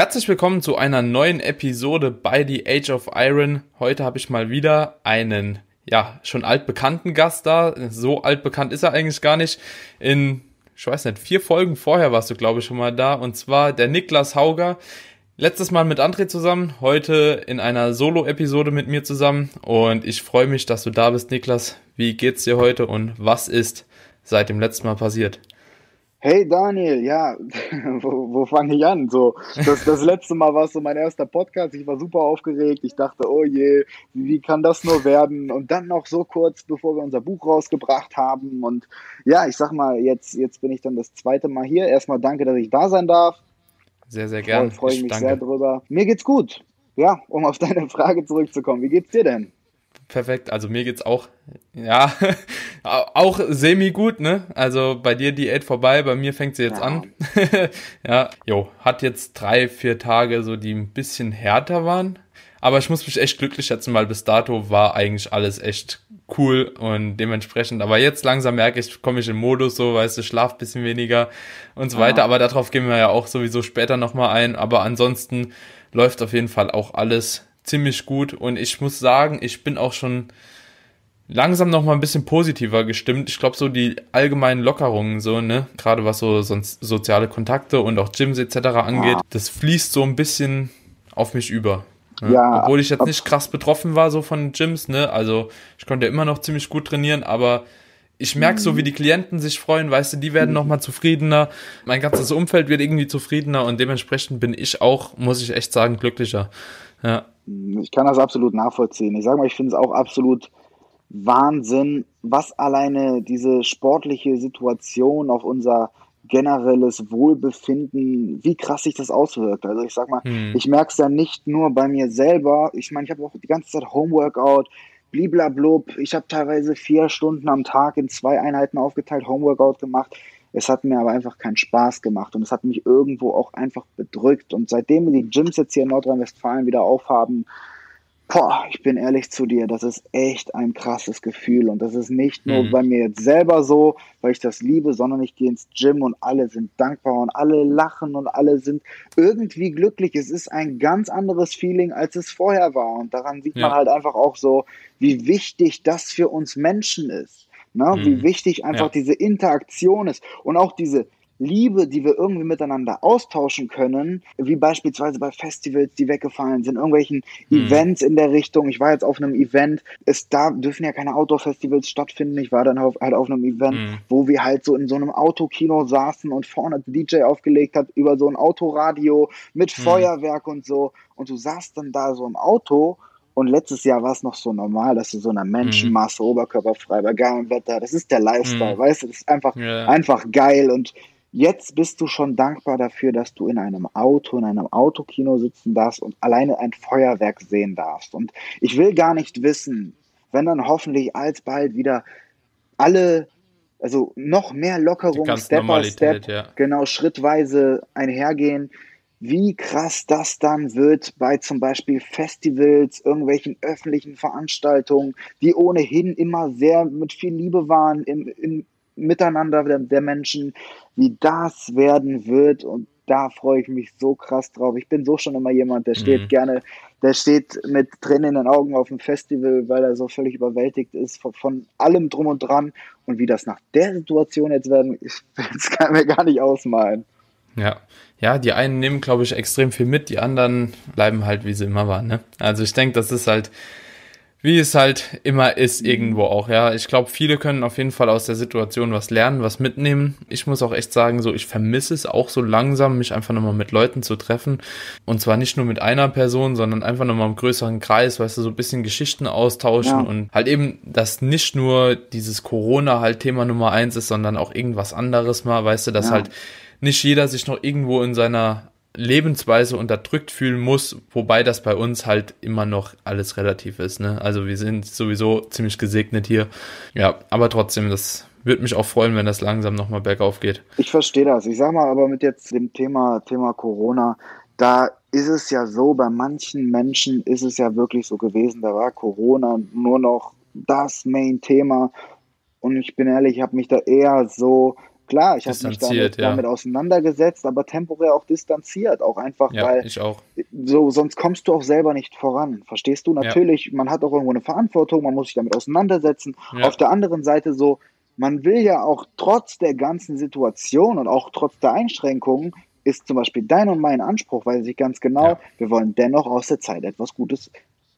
Herzlich willkommen zu einer neuen Episode bei The Age of Iron. Heute habe ich mal wieder einen, ja, schon altbekannten Gast da. So altbekannt ist er eigentlich gar nicht. In, ich weiß nicht, vier Folgen vorher warst du, glaube ich, schon mal da. Und zwar der Niklas Hauger. Letztes Mal mit André zusammen, heute in einer Solo-Episode mit mir zusammen. Und ich freue mich, dass du da bist, Niklas. Wie geht's dir heute und was ist seit dem letzten Mal passiert? Hey Daniel, ja, wo, wo fange ich an? So, das, das letzte Mal war es so mein erster Podcast. Ich war super aufgeregt. Ich dachte, oh je, wie kann das nur werden? Und dann noch so kurz, bevor wir unser Buch rausgebracht haben. Und ja, ich sag mal, jetzt, jetzt bin ich dann das zweite Mal hier. Erstmal danke, dass ich da sein darf. Sehr, sehr gerne. Freue ich mich danke. sehr drüber. Mir geht's gut. Ja, um auf deine Frage zurückzukommen. Wie geht's dir denn? Perfekt. Also mir geht's auch, ja, auch semi gut, ne? Also bei dir Diät vorbei, bei mir fängt sie jetzt ja. an. ja, jo, hat jetzt drei, vier Tage so, die ein bisschen härter waren. Aber ich muss mich echt glücklich schätzen, weil bis dato war eigentlich alles echt cool und dementsprechend. Aber jetzt langsam merke ich, komme ich in Modus, so, weißt du, schlaf bisschen weniger und so ja. weiter. Aber darauf gehen wir ja auch sowieso später nochmal ein. Aber ansonsten läuft auf jeden Fall auch alles ziemlich gut und ich muss sagen, ich bin auch schon langsam noch mal ein bisschen positiver gestimmt. Ich glaube so die allgemeinen Lockerungen so, ne, gerade was so sonst soziale Kontakte und auch Gyms etc. angeht, ja. das fließt so ein bisschen auf mich über. Ne? Ja, Obwohl ich jetzt nicht krass betroffen war so von Gyms, ne? Also ich konnte immer noch ziemlich gut trainieren, aber ich merke so, wie die Klienten sich freuen, weißt du, die werden nochmal zufriedener. Mein ganzes Umfeld wird irgendwie zufriedener und dementsprechend bin ich auch, muss ich echt sagen, glücklicher. Ja. Ich kann das absolut nachvollziehen. Ich sage mal, ich finde es auch absolut Wahnsinn, was alleine diese sportliche Situation auf unser generelles Wohlbefinden, wie krass sich das auswirkt. Also ich sag mal, hm. ich merke es ja nicht nur bei mir selber. Ich meine, ich habe auch die ganze Zeit Homeworkout, bliblablub. Ich habe teilweise vier Stunden am Tag in zwei Einheiten aufgeteilt Homeworkout gemacht. Es hat mir aber einfach keinen Spaß gemacht und es hat mich irgendwo auch einfach bedrückt. Und seitdem die Gyms jetzt hier in Nordrhein-Westfalen wieder aufhaben, boah, ich bin ehrlich zu dir, das ist echt ein krasses Gefühl. Und das ist nicht nur mhm. bei mir jetzt selber so, weil ich das liebe, sondern ich gehe ins Gym und alle sind dankbar und alle lachen und alle sind irgendwie glücklich. Es ist ein ganz anderes Feeling, als es vorher war. Und daran sieht ja. man halt einfach auch so, wie wichtig das für uns Menschen ist. Ne? Mhm. Wie wichtig einfach ja. diese Interaktion ist und auch diese Liebe, die wir irgendwie miteinander austauschen können, wie beispielsweise bei Festivals, die weggefallen sind, irgendwelchen mhm. Events in der Richtung. Ich war jetzt auf einem Event, es da dürfen ja keine Outdoor-Festivals stattfinden. Ich war dann auf, halt auf einem Event, mhm. wo wir halt so in so einem Autokino saßen und vorne der DJ aufgelegt hat über so ein Autoradio mit mhm. Feuerwerk und so. Und du saßt dann da so im Auto und letztes Jahr war es noch so normal, dass du so einer Menschenmasse, mhm. oberkörperfrei, bei geilem Wetter, das ist der Lifestyle, mhm. weißt du, das ist einfach, ja. einfach geil. Und jetzt bist du schon dankbar dafür, dass du in einem Auto, in einem Autokino sitzen darfst und alleine ein Feuerwerk sehen darfst. Und ich will gar nicht wissen, wenn dann hoffentlich alsbald wieder alle also noch mehr Lockerungen, Step by Step, ja. genau schrittweise einhergehen, wie krass das dann wird bei zum Beispiel Festivals, irgendwelchen öffentlichen Veranstaltungen, die ohnehin immer sehr mit viel Liebe waren im, im Miteinander der, der Menschen, wie das werden wird und da freue ich mich so krass drauf. Ich bin so schon immer jemand, der steht mhm. gerne, der steht mit Tränen in den Augen auf dem Festival, weil er so völlig überwältigt ist von, von allem drum und dran. Und wie das nach der Situation jetzt werden, ich, kann mir gar nicht ausmalen. Ja, ja, die einen nehmen, glaube ich, extrem viel mit, die anderen bleiben halt, wie sie immer waren. Ne? Also ich denke, das ist halt, wie es halt immer ist, irgendwo auch. Ja, ich glaube, viele können auf jeden Fall aus der Situation was lernen, was mitnehmen. Ich muss auch echt sagen, so ich vermisse es auch so langsam, mich einfach nochmal mit Leuten zu treffen. Und zwar nicht nur mit einer Person, sondern einfach nochmal im größeren Kreis, weißt du, so ein bisschen Geschichten austauschen ja. und halt eben, dass nicht nur dieses Corona halt Thema Nummer eins ist, sondern auch irgendwas anderes mal, weißt du, dass ja. halt nicht jeder sich noch irgendwo in seiner Lebensweise unterdrückt fühlen muss, wobei das bei uns halt immer noch alles relativ ist. Ne? Also wir sind sowieso ziemlich gesegnet hier. Ja, aber trotzdem, das würde mich auch freuen, wenn das langsam nochmal bergauf geht. Ich verstehe das. Ich sag mal aber mit jetzt dem Thema, Thema Corona, da ist es ja so, bei manchen Menschen ist es ja wirklich so gewesen, da war Corona nur noch das Main-Thema. Und ich bin ehrlich, ich habe mich da eher so, klar, ich habe mich damit, ja. damit, auseinandergesetzt, aber temporär auch distanziert. Auch einfach, ja, weil auch. so, sonst kommst du auch selber nicht voran. Verstehst du? Natürlich, ja. man hat auch irgendwo eine Verantwortung, man muss sich damit auseinandersetzen. Auf der anderen Seite so, man will ja auch trotz der ganzen Situation und auch trotz der Einschränkungen ist zum Beispiel dein und mein Anspruch, weiß ich ganz genau, wir wollen dennoch aus der Zeit etwas Gutes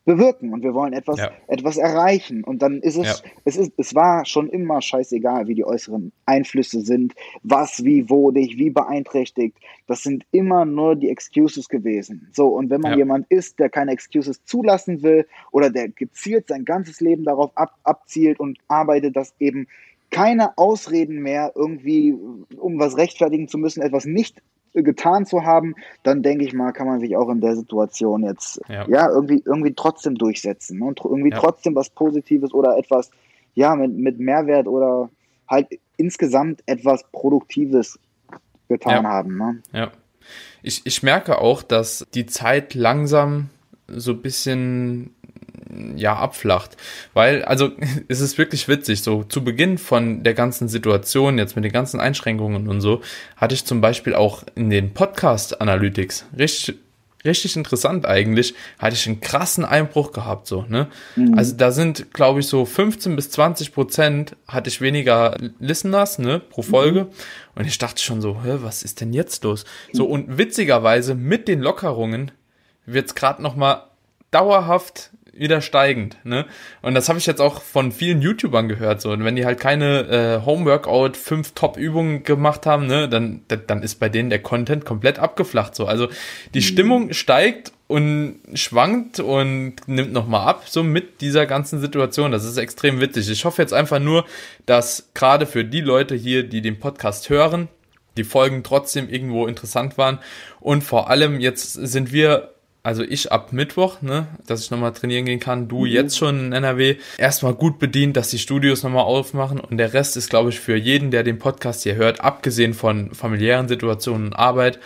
bewirken und wir wollen etwas, ja. etwas erreichen. Und dann ist es, ja. es ist, es war schon immer scheißegal, wie die äußeren Einflüsse sind, was, wie, wo dich, wie beeinträchtigt. Das sind immer nur die Excuses gewesen. So, und wenn man ja. jemand ist, der keine Excuses zulassen will oder der gezielt sein ganzes Leben darauf ab, abzielt und arbeitet, dass eben keine Ausreden mehr irgendwie, um was rechtfertigen zu müssen, etwas nicht getan zu haben, dann denke ich mal, kann man sich auch in der Situation jetzt ja, ja irgendwie, irgendwie trotzdem durchsetzen ne? und irgendwie ja. trotzdem was Positives oder etwas, ja, mit, mit Mehrwert oder halt insgesamt etwas Produktives getan ja. haben. Ne? Ja. Ich, ich merke auch, dass die Zeit langsam so ein bisschen ja, abflacht. Weil, also, es ist wirklich witzig, so zu Beginn von der ganzen Situation, jetzt mit den ganzen Einschränkungen und so, hatte ich zum Beispiel auch in den Podcast Analytics richtig, richtig interessant eigentlich, hatte ich einen krassen Einbruch gehabt, so, ne? Mhm. Also da sind, glaube ich, so 15 bis 20 Prozent hatte ich weniger Listeners, ne, pro Folge. Mhm. Und ich dachte schon so, hä, was ist denn jetzt los? So, und witzigerweise mit den Lockerungen wird's gerade noch mal dauerhaft wieder steigend, ne? Und das habe ich jetzt auch von vielen YouTubern gehört, so. Und wenn die halt keine äh, Homeworkout fünf Top-Übungen gemacht haben, ne, dann, dann ist bei denen der Content komplett abgeflacht, so. Also die mhm. Stimmung steigt und schwankt und nimmt nochmal ab, so mit dieser ganzen Situation. Das ist extrem witzig. Ich hoffe jetzt einfach nur, dass gerade für die Leute hier, die den Podcast hören, die Folgen trotzdem irgendwo interessant waren. Und vor allem jetzt sind wir also ich ab Mittwoch, ne, dass ich nochmal trainieren gehen kann, du mhm. jetzt schon in NRW, erstmal gut bedient, dass die Studios nochmal aufmachen und der Rest ist, glaube ich, für jeden, der den Podcast hier hört, abgesehen von familiären Situationen und Arbeit,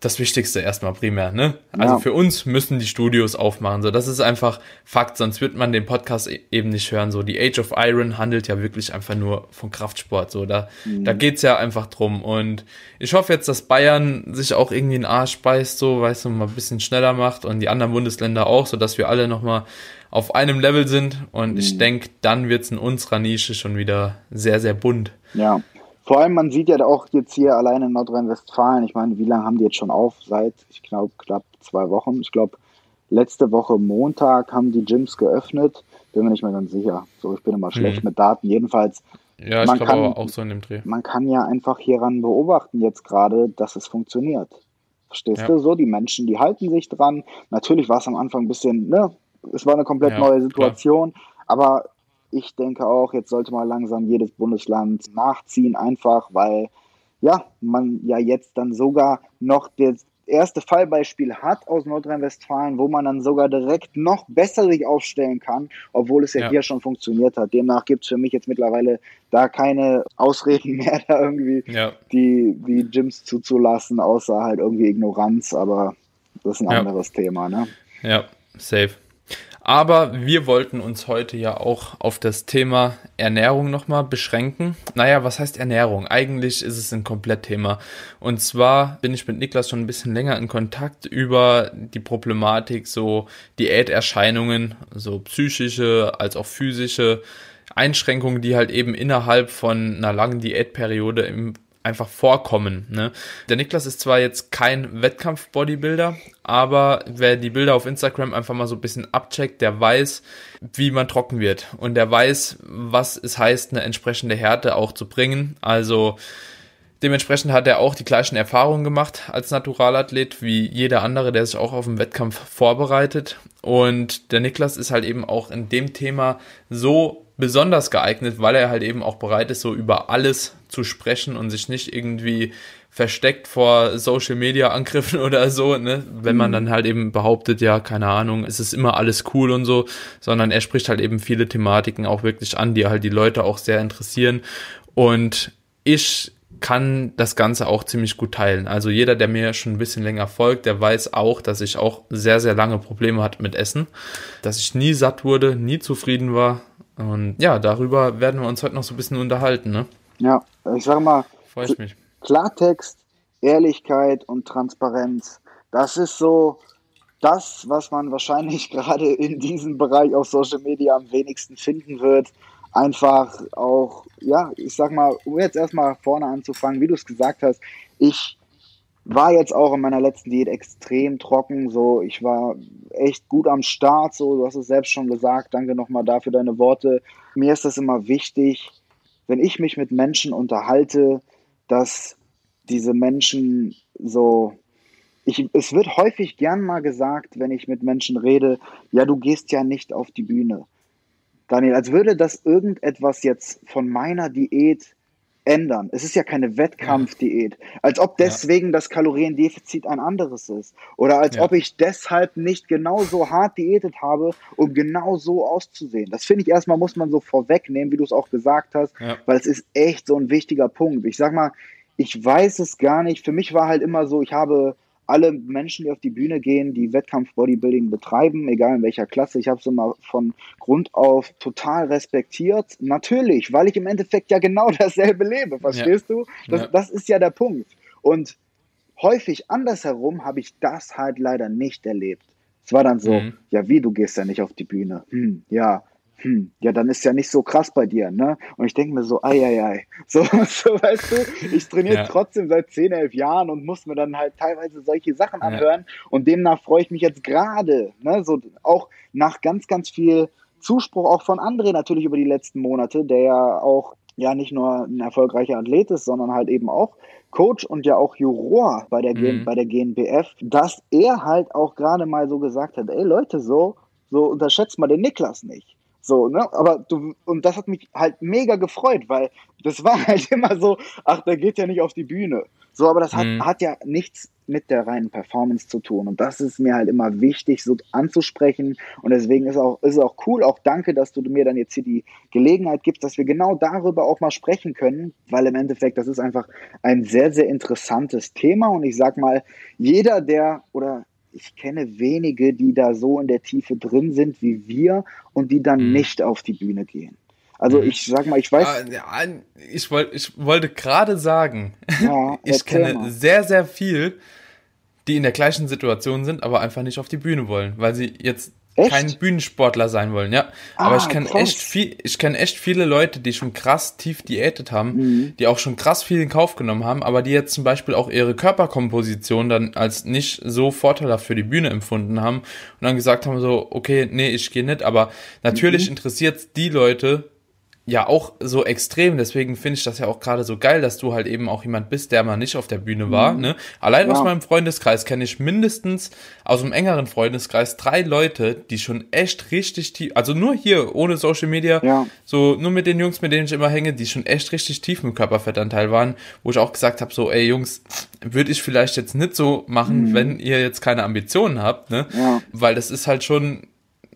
das Wichtigste erstmal primär, ne? Also ja. für uns müssen die Studios aufmachen. So, das ist einfach Fakt, sonst wird man den Podcast e-, eben nicht hören. So, die Age of Iron handelt ja wirklich einfach nur von Kraftsport. So, da, mhm. da geht's ja einfach drum. Und ich hoffe jetzt, dass Bayern sich auch irgendwie in Arsch beißt, so, weißt du, mal ein bisschen schneller macht und die anderen Bundesländer auch, so dass wir alle nochmal auf einem Level sind. Und mhm. ich denke, dann wird's in unserer Nische schon wieder sehr, sehr bunt. Ja. Vor allem, man sieht ja auch jetzt hier alleine in Nordrhein-Westfalen, ich meine, wie lange haben die jetzt schon auf? Seit, ich glaube, knapp zwei Wochen. Ich glaube, letzte Woche Montag haben die Gyms geöffnet. Bin mir nicht mehr ganz sicher. So, ich bin immer schlecht mhm. mit Daten. Jedenfalls. Ja, ich glaube auch so in dem Dreh. Man kann ja einfach hieran beobachten jetzt gerade, dass es funktioniert. Verstehst ja. du so? Die Menschen, die halten sich dran. Natürlich war es am Anfang ein bisschen, ne? Es war eine komplett ja, neue Situation. Klar. Aber ich denke auch, jetzt sollte mal langsam jedes Bundesland nachziehen, einfach weil ja, man ja jetzt dann sogar noch das erste Fallbeispiel hat aus Nordrhein-Westfalen, wo man dann sogar direkt noch besser sich aufstellen kann, obwohl es ja, ja. hier schon funktioniert hat. Demnach gibt es für mich jetzt mittlerweile da keine Ausreden mehr, da irgendwie ja. die, die Gyms zuzulassen, außer halt irgendwie Ignoranz, aber das ist ein anderes Thema, ne? Ja, safe. Aber wir wollten uns heute ja auch auf das Thema Ernährung nochmal beschränken. Naja, was heißt Ernährung? Eigentlich ist es ein Komplettthema. Und zwar bin ich mit Niklas schon ein bisschen länger in Kontakt über die Problematik so Diäterscheinungen, so psychische als auch physische Einschränkungen, die halt eben innerhalb von einer langen Diätperiode im einfach vorkommen. Ne? Der Niklas ist zwar jetzt kein Wettkampf-Bodybuilder, aber wer die Bilder auf Instagram einfach mal so ein bisschen abcheckt, der weiß, wie man trocken wird und der weiß, was es heißt, eine entsprechende Härte auch zu bringen. Also Dementsprechend hat er auch die gleichen Erfahrungen gemacht als Naturalathlet wie jeder andere, der sich auch auf den Wettkampf vorbereitet. Und der Niklas ist halt eben auch in dem Thema so besonders geeignet, weil er halt eben auch bereit ist, so über alles zu sprechen und sich nicht irgendwie versteckt vor Social Media Angriffen oder so, ne? Wenn man mhm. dann halt eben behauptet, ja, keine Ahnung, es ist immer alles cool und so, sondern er spricht halt eben viele Thematiken auch wirklich an, die halt die Leute auch sehr interessieren. Und ich kann das Ganze auch ziemlich gut teilen. Also jeder, der mir schon ein bisschen länger folgt, der weiß auch, dass ich auch sehr, sehr lange Probleme hatte mit Essen, dass ich nie satt wurde, nie zufrieden war. Und ja, darüber werden wir uns heute noch so ein bisschen unterhalten. Ne? Ja, ich sage mal, Freue ich mich. Klartext, Ehrlichkeit und Transparenz, das ist so das, was man wahrscheinlich gerade in diesem Bereich auf Social Media am wenigsten finden wird einfach auch, ja, ich sag mal, um jetzt erstmal vorne anzufangen, wie du es gesagt hast, ich war jetzt auch in meiner letzten Diät extrem trocken, so ich war echt gut am Start, so du hast es selbst schon gesagt, danke nochmal dafür deine Worte. Mir ist das immer wichtig, wenn ich mich mit Menschen unterhalte, dass diese Menschen so ich, es wird häufig gern mal gesagt, wenn ich mit Menschen rede, ja, du gehst ja nicht auf die Bühne. Daniel, als würde das irgendetwas jetzt von meiner Diät ändern. Es ist ja keine Wettkampfdiät. Als ob deswegen das Kaloriendefizit ein anderes ist. Oder als ja. ob ich deshalb nicht genauso hart diätet habe, um genau so auszusehen. Das finde ich erstmal, muss man so vorwegnehmen, wie du es auch gesagt hast, ja. weil es ist echt so ein wichtiger Punkt. Ich sag mal, ich weiß es gar nicht. Für mich war halt immer so, ich habe alle Menschen, die auf die Bühne gehen, die Wettkampf-Bodybuilding betreiben, egal in welcher Klasse, ich habe es immer von Grund auf total respektiert. Natürlich, weil ich im Endeffekt ja genau dasselbe lebe, verstehst ja. du? Das, ja. das ist ja der Punkt. Und häufig andersherum habe ich das halt leider nicht erlebt. Es war dann so, mhm. ja wie, du gehst ja nicht auf die Bühne. Hm, ja, hm, ja, dann ist ja nicht so krass bei dir, ne? Und ich denke mir so, ei, ei, ei. So, so weißt du, ich trainiere ja. trotzdem seit 10, 11 Jahren und muss mir dann halt teilweise solche Sachen anhören. Ja. Und demnach freue ich mich jetzt gerade, ne? So auch nach ganz, ganz viel Zuspruch auch von André natürlich über die letzten Monate, der ja auch ja nicht nur ein erfolgreicher Athlet ist, sondern halt eben auch Coach und ja auch Juror bei der, mhm. bei der GNBF, dass er halt auch gerade mal so gesagt hat, ey Leute, so, so unterschätzt mal den Niklas nicht. So, ne? Aber du, und das hat mich halt mega gefreut, weil das war halt immer so, ach, der geht ja nicht auf die Bühne. So, aber das hat, mhm. hat ja nichts mit der reinen Performance zu tun. Und das ist mir halt immer wichtig, so anzusprechen. Und deswegen ist auch, ist auch cool, auch danke, dass du mir dann jetzt hier die Gelegenheit gibst, dass wir genau darüber auch mal sprechen können, weil im Endeffekt, das ist einfach ein sehr, sehr interessantes Thema. Und ich sag mal, jeder, der oder ich kenne wenige, die da so in der Tiefe drin sind wie wir und die dann mhm. nicht auf die Bühne gehen. Also mhm. ich sag mal, ich weiß. Ja, ich, wollt, ich wollte gerade sagen, ja, ich kenne mal. sehr, sehr viel, die in der gleichen Situation sind, aber einfach nicht auf die Bühne wollen, weil sie jetzt Echt? kein Bühnensportler sein wollen, ja. Ah, Aber ich kenne echt viel, ich kenne echt viele Leute, die schon krass tief diätet haben, mhm. die auch schon krass viel in Kauf genommen haben, aber die jetzt zum Beispiel auch ihre Körperkomposition dann als nicht so vorteilhaft für die Bühne empfunden haben und dann gesagt haben so, okay, nee, ich gehe nicht. Aber natürlich mhm. interessiert die Leute, ja auch so extrem. Deswegen finde ich das ja auch gerade so geil, dass du halt eben auch jemand bist, der mal nicht auf der Bühne war. Mhm. Ne? Allein ja. aus meinem Freundeskreis kenne ich mindestens aus einem engeren Freundeskreis drei Leute, die schon echt richtig tief, also nur hier ohne Social Media, ja. so nur mit den Jungs, mit denen ich immer hänge, die schon echt richtig tief im Körperfettanteil waren, wo ich auch gesagt habe, so, ey Jungs, würde ich vielleicht jetzt nicht so machen, mhm. wenn ihr jetzt keine Ambitionen habt, ne? Ja. Weil das ist halt schon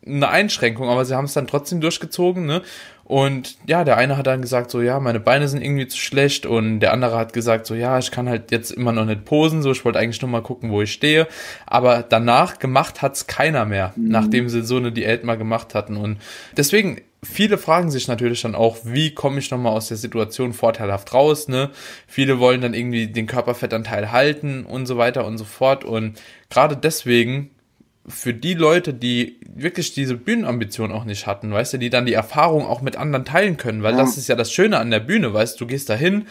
eine Einschränkung, aber sie haben es dann trotzdem durchgezogen, ne? Und ja, der eine hat dann gesagt, so ja, meine Beine sind irgendwie zu schlecht und der andere hat gesagt, so ja, ich kann halt jetzt immer noch nicht posen, so ich wollte eigentlich nur mal gucken, wo ich stehe. Aber danach gemacht hat's keiner mehr, mhm. nachdem sie so eine Diät mal gemacht hatten. Und deswegen, viele fragen sich natürlich dann auch, wie komme ich nochmal aus der Situation vorteilhaft raus, ne? Viele wollen dann irgendwie den Körperfettanteil halten und so weiter und so fort. Und gerade deswegen für die Leute, die wirklich diese Bühnenambition auch nicht hatten, weißt du, die dann die Erfahrung auch mit anderen teilen können, weil ja. das ist ja das Schöne an der Bühne, weißt du, du gehst dahin,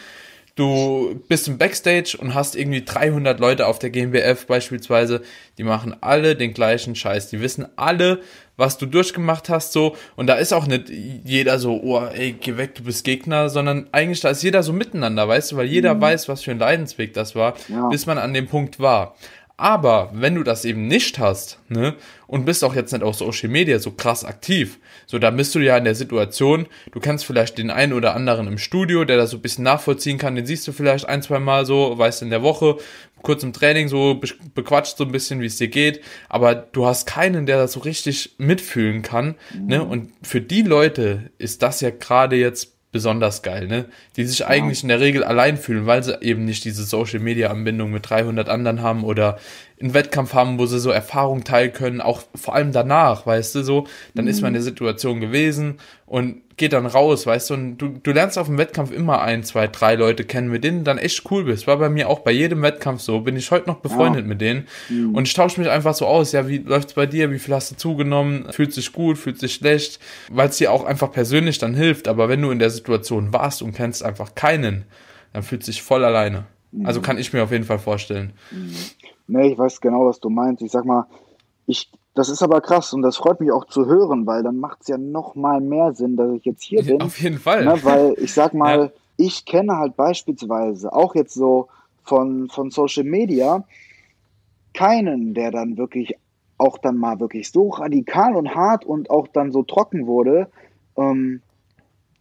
du bist im Backstage und hast irgendwie 300 Leute auf der GmbF beispielsweise, die machen alle den gleichen Scheiß, die wissen alle, was du durchgemacht hast, so, und da ist auch nicht jeder so, oh, ey, geh weg, du bist Gegner, sondern eigentlich da ist jeder so miteinander, weißt du, weil jeder mhm. weiß, was für ein Leidensweg das war, ja. bis man an dem Punkt war. Aber wenn du das eben nicht hast, ne, und bist auch jetzt nicht auf Social Media so krass aktiv, so da bist du ja in der Situation, du kennst vielleicht den einen oder anderen im Studio, der das so ein bisschen nachvollziehen kann, den siehst du vielleicht ein, zwei Mal so, weißt in der Woche, kurz im Training so bequatscht so ein bisschen, wie es dir geht, aber du hast keinen, der das so richtig mitfühlen kann, ne, und für die Leute ist das ja gerade jetzt besonders geil, ne? Die sich ja. eigentlich in der Regel allein fühlen, weil sie eben nicht diese Social Media Anbindung mit 300 anderen haben oder einen Wettkampf haben, wo sie so Erfahrung teilen können, auch vor allem danach, weißt du, so, dann mhm. ist man in der Situation gewesen und geht dann raus, weißt du, und du, du lernst auf dem Wettkampf immer ein, zwei, drei Leute kennen, mit denen du dann echt cool bist. War bei mir auch bei jedem Wettkampf so, bin ich heute noch befreundet ja. mit denen mhm. und ich tausche mich einfach so aus, ja, wie läuft's bei dir, wie viel hast du zugenommen, fühlt sich gut, fühlt sich schlecht, weil es dir auch einfach persönlich dann hilft, aber wenn du in der Situation warst und kennst einfach keinen, dann fühlt sich voll alleine. Mhm. Also kann ich mir auf jeden Fall vorstellen. Mhm. Nee, ich weiß genau, was du meinst. Ich sag mal, ich, das ist aber krass und das freut mich auch zu hören, weil dann macht es ja noch mal mehr Sinn, dass ich jetzt hier bin. Auf jeden Fall. Ne, weil ich sag mal, ja. ich kenne halt beispielsweise auch jetzt so von, von Social Media keinen, der dann wirklich auch dann mal wirklich so radikal und hart und auch dann so trocken wurde, ähm,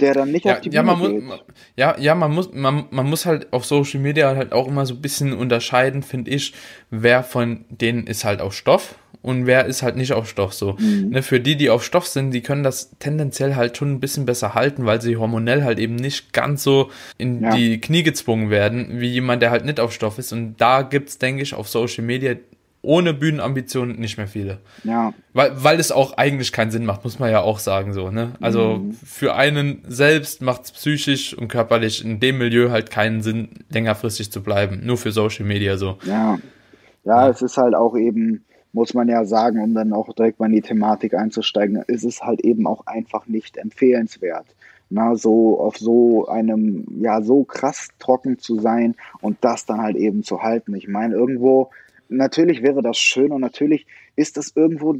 der dann nicht ja, auf die ja, Bühne man geht. Muss, ja, ja, man muss, man, man muss halt auf Social Media halt auch immer so ein bisschen unterscheiden, finde ich, wer von denen ist halt auf Stoff und wer ist halt nicht auf Stoff so. Mhm. Ne, für die, die auf Stoff sind, die können das tendenziell halt schon ein bisschen besser halten, weil sie hormonell halt eben nicht ganz so in ja. die Knie gezwungen werden, wie jemand, der halt nicht auf Stoff ist. Und da gibt's, denke ich, auf Social Media ohne Bühnenambitionen nicht mehr viele. Ja. Weil, weil es auch eigentlich keinen Sinn macht, muss man ja auch sagen, so, ne? Also mhm. für einen selbst macht es psychisch und körperlich in dem Milieu halt keinen Sinn, längerfristig zu bleiben. Nur für Social Media so. Ja. Ja, ja. es ist halt auch eben, muss man ja sagen, um dann auch direkt mal in die Thematik einzusteigen, ist es halt eben auch einfach nicht empfehlenswert. Na, so auf so einem, ja, so krass trocken zu sein und das dann halt eben zu halten. Ich meine, irgendwo natürlich wäre das schön und natürlich ist das irgendwo,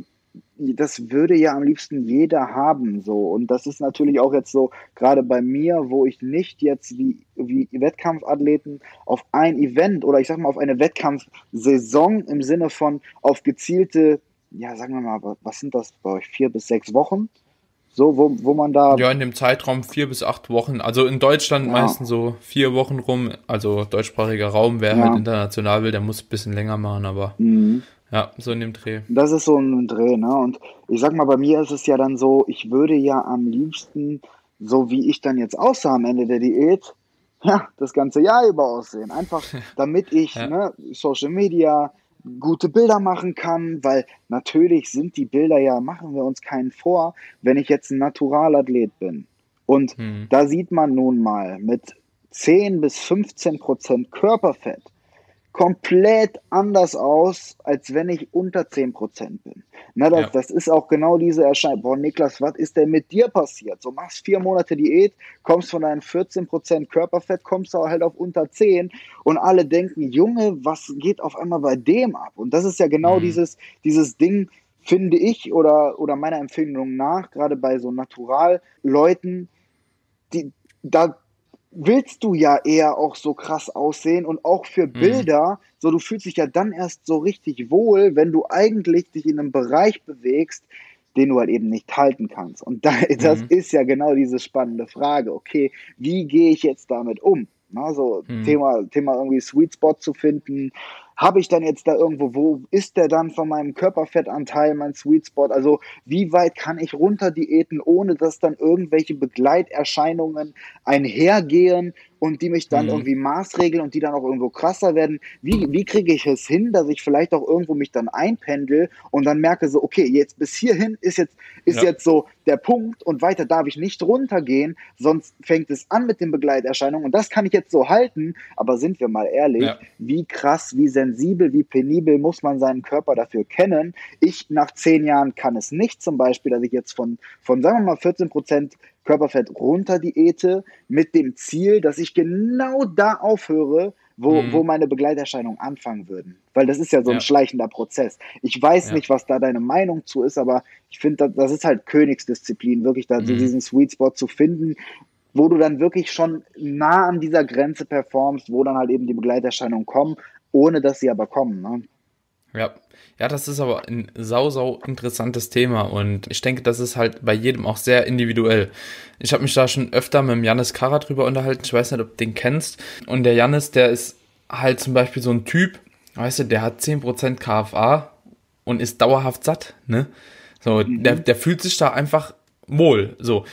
das würde ja am liebsten jeder haben, so. Und das ist natürlich auch jetzt so, gerade bei mir, wo ich nicht jetzt wie, wie Wettkampfathleten auf ein Event oder ich sag mal auf eine Wettkampfsaison im Sinne von auf gezielte, ja, sagen wir mal, was sind das bei euch, vier bis sechs Wochen? So, wo, wo man da. Ja, in dem Zeitraum vier bis acht Wochen. Also in Deutschland ja. meistens so vier Wochen rum. Also deutschsprachiger Raum. Wer ja. halt international will, der muss ein bisschen länger machen, aber mhm. ja, so in dem Dreh. Das ist so ein Dreh, ne? Und ich sag mal, bei mir ist es ja dann so, ich würde ja am liebsten, so wie ich dann jetzt aussah am Ende der Diät, ja, das ganze Jahr über aussehen. Einfach, damit ich, ja. ne, Social Media, gute Bilder machen kann, weil natürlich sind die Bilder ja, machen wir uns keinen vor, wenn ich jetzt ein Naturalathlet bin. Und hm. da sieht man nun mal mit 10 bis 15 Prozent Körperfett komplett anders aus, als wenn ich unter 10% bin. Na, das, ja. das ist auch genau diese Erscheinung. Boah, Niklas, was ist denn mit dir passiert? So machst vier Monate Diät, kommst von deinen 14% Körperfett, kommst du halt auf unter 10 und alle denken, Junge, was geht auf einmal bei dem ab? Und das ist ja genau mhm. dieses, dieses Ding, finde ich, oder, oder meiner Empfindung nach, gerade bei so Naturalleuten, die, da willst du ja eher auch so krass aussehen und auch für mhm. Bilder, mhm. so du fühlst dich ja dann erst so richtig wohl, wenn du eigentlich dich in einem Bereich bewegst, den du halt eben nicht halten kannst. Und da, das mhm. ist ja genau diese spannende Frage. Okay, wie gehe ich jetzt damit um? Na, so mhm. Thema, Thema irgendwie Sweet Spot zu finden, habe ich dann jetzt da irgendwo, wo ist der dann von meinem Körperfettanteil, mein Sweet Spot? Also wie weit kann ich runter diäten, ohne dass dann irgendwelche Begleiterscheinungen einhergehen und die mich dann mhm. irgendwie maßregeln und die dann auch irgendwo krasser werden. Wie, wie kriege ich es hin, dass ich vielleicht auch irgendwo mich dann einpendel und dann merke so, okay, jetzt bis hierhin ist jetzt, ist ja. jetzt so der Punkt und weiter darf ich nicht runtergehen, sonst fängt es an mit den Begleiterscheinungen und das kann ich jetzt so halten, aber sind wir mal ehrlich, ja. wie krass, wie sensibel, wie penibel muss man seinen Körper dafür kennen. Ich nach zehn Jahren kann es nicht zum Beispiel, dass ich jetzt von, von sagen wir mal 14 Prozent Körperfett runter diete mit dem Ziel, dass ich genau da aufhöre, wo, mhm. wo meine Begleiterscheinungen anfangen würden. Weil das ist ja so ein ja. schleichender Prozess. Ich weiß ja. nicht, was da deine Meinung zu ist, aber ich finde, das, das, ist halt Königsdisziplin, wirklich da mhm. diesen Sweet Spot zu finden, wo du dann wirklich schon nah an dieser Grenze performst, wo dann halt eben die Begleiterscheinungen kommen, ohne dass sie aber kommen. Ne? Ja. Ja, das ist aber ein sau, sau interessantes Thema und ich denke, das ist halt bei jedem auch sehr individuell. Ich habe mich da schon öfter mit dem Janis Kara drüber unterhalten. Ich weiß nicht, ob du den kennst. Und der Janis, der ist halt zum Beispiel so ein Typ, weißt du, der hat 10% KFA und ist dauerhaft satt, ne? So, mhm. der, der fühlt sich da einfach wohl. So,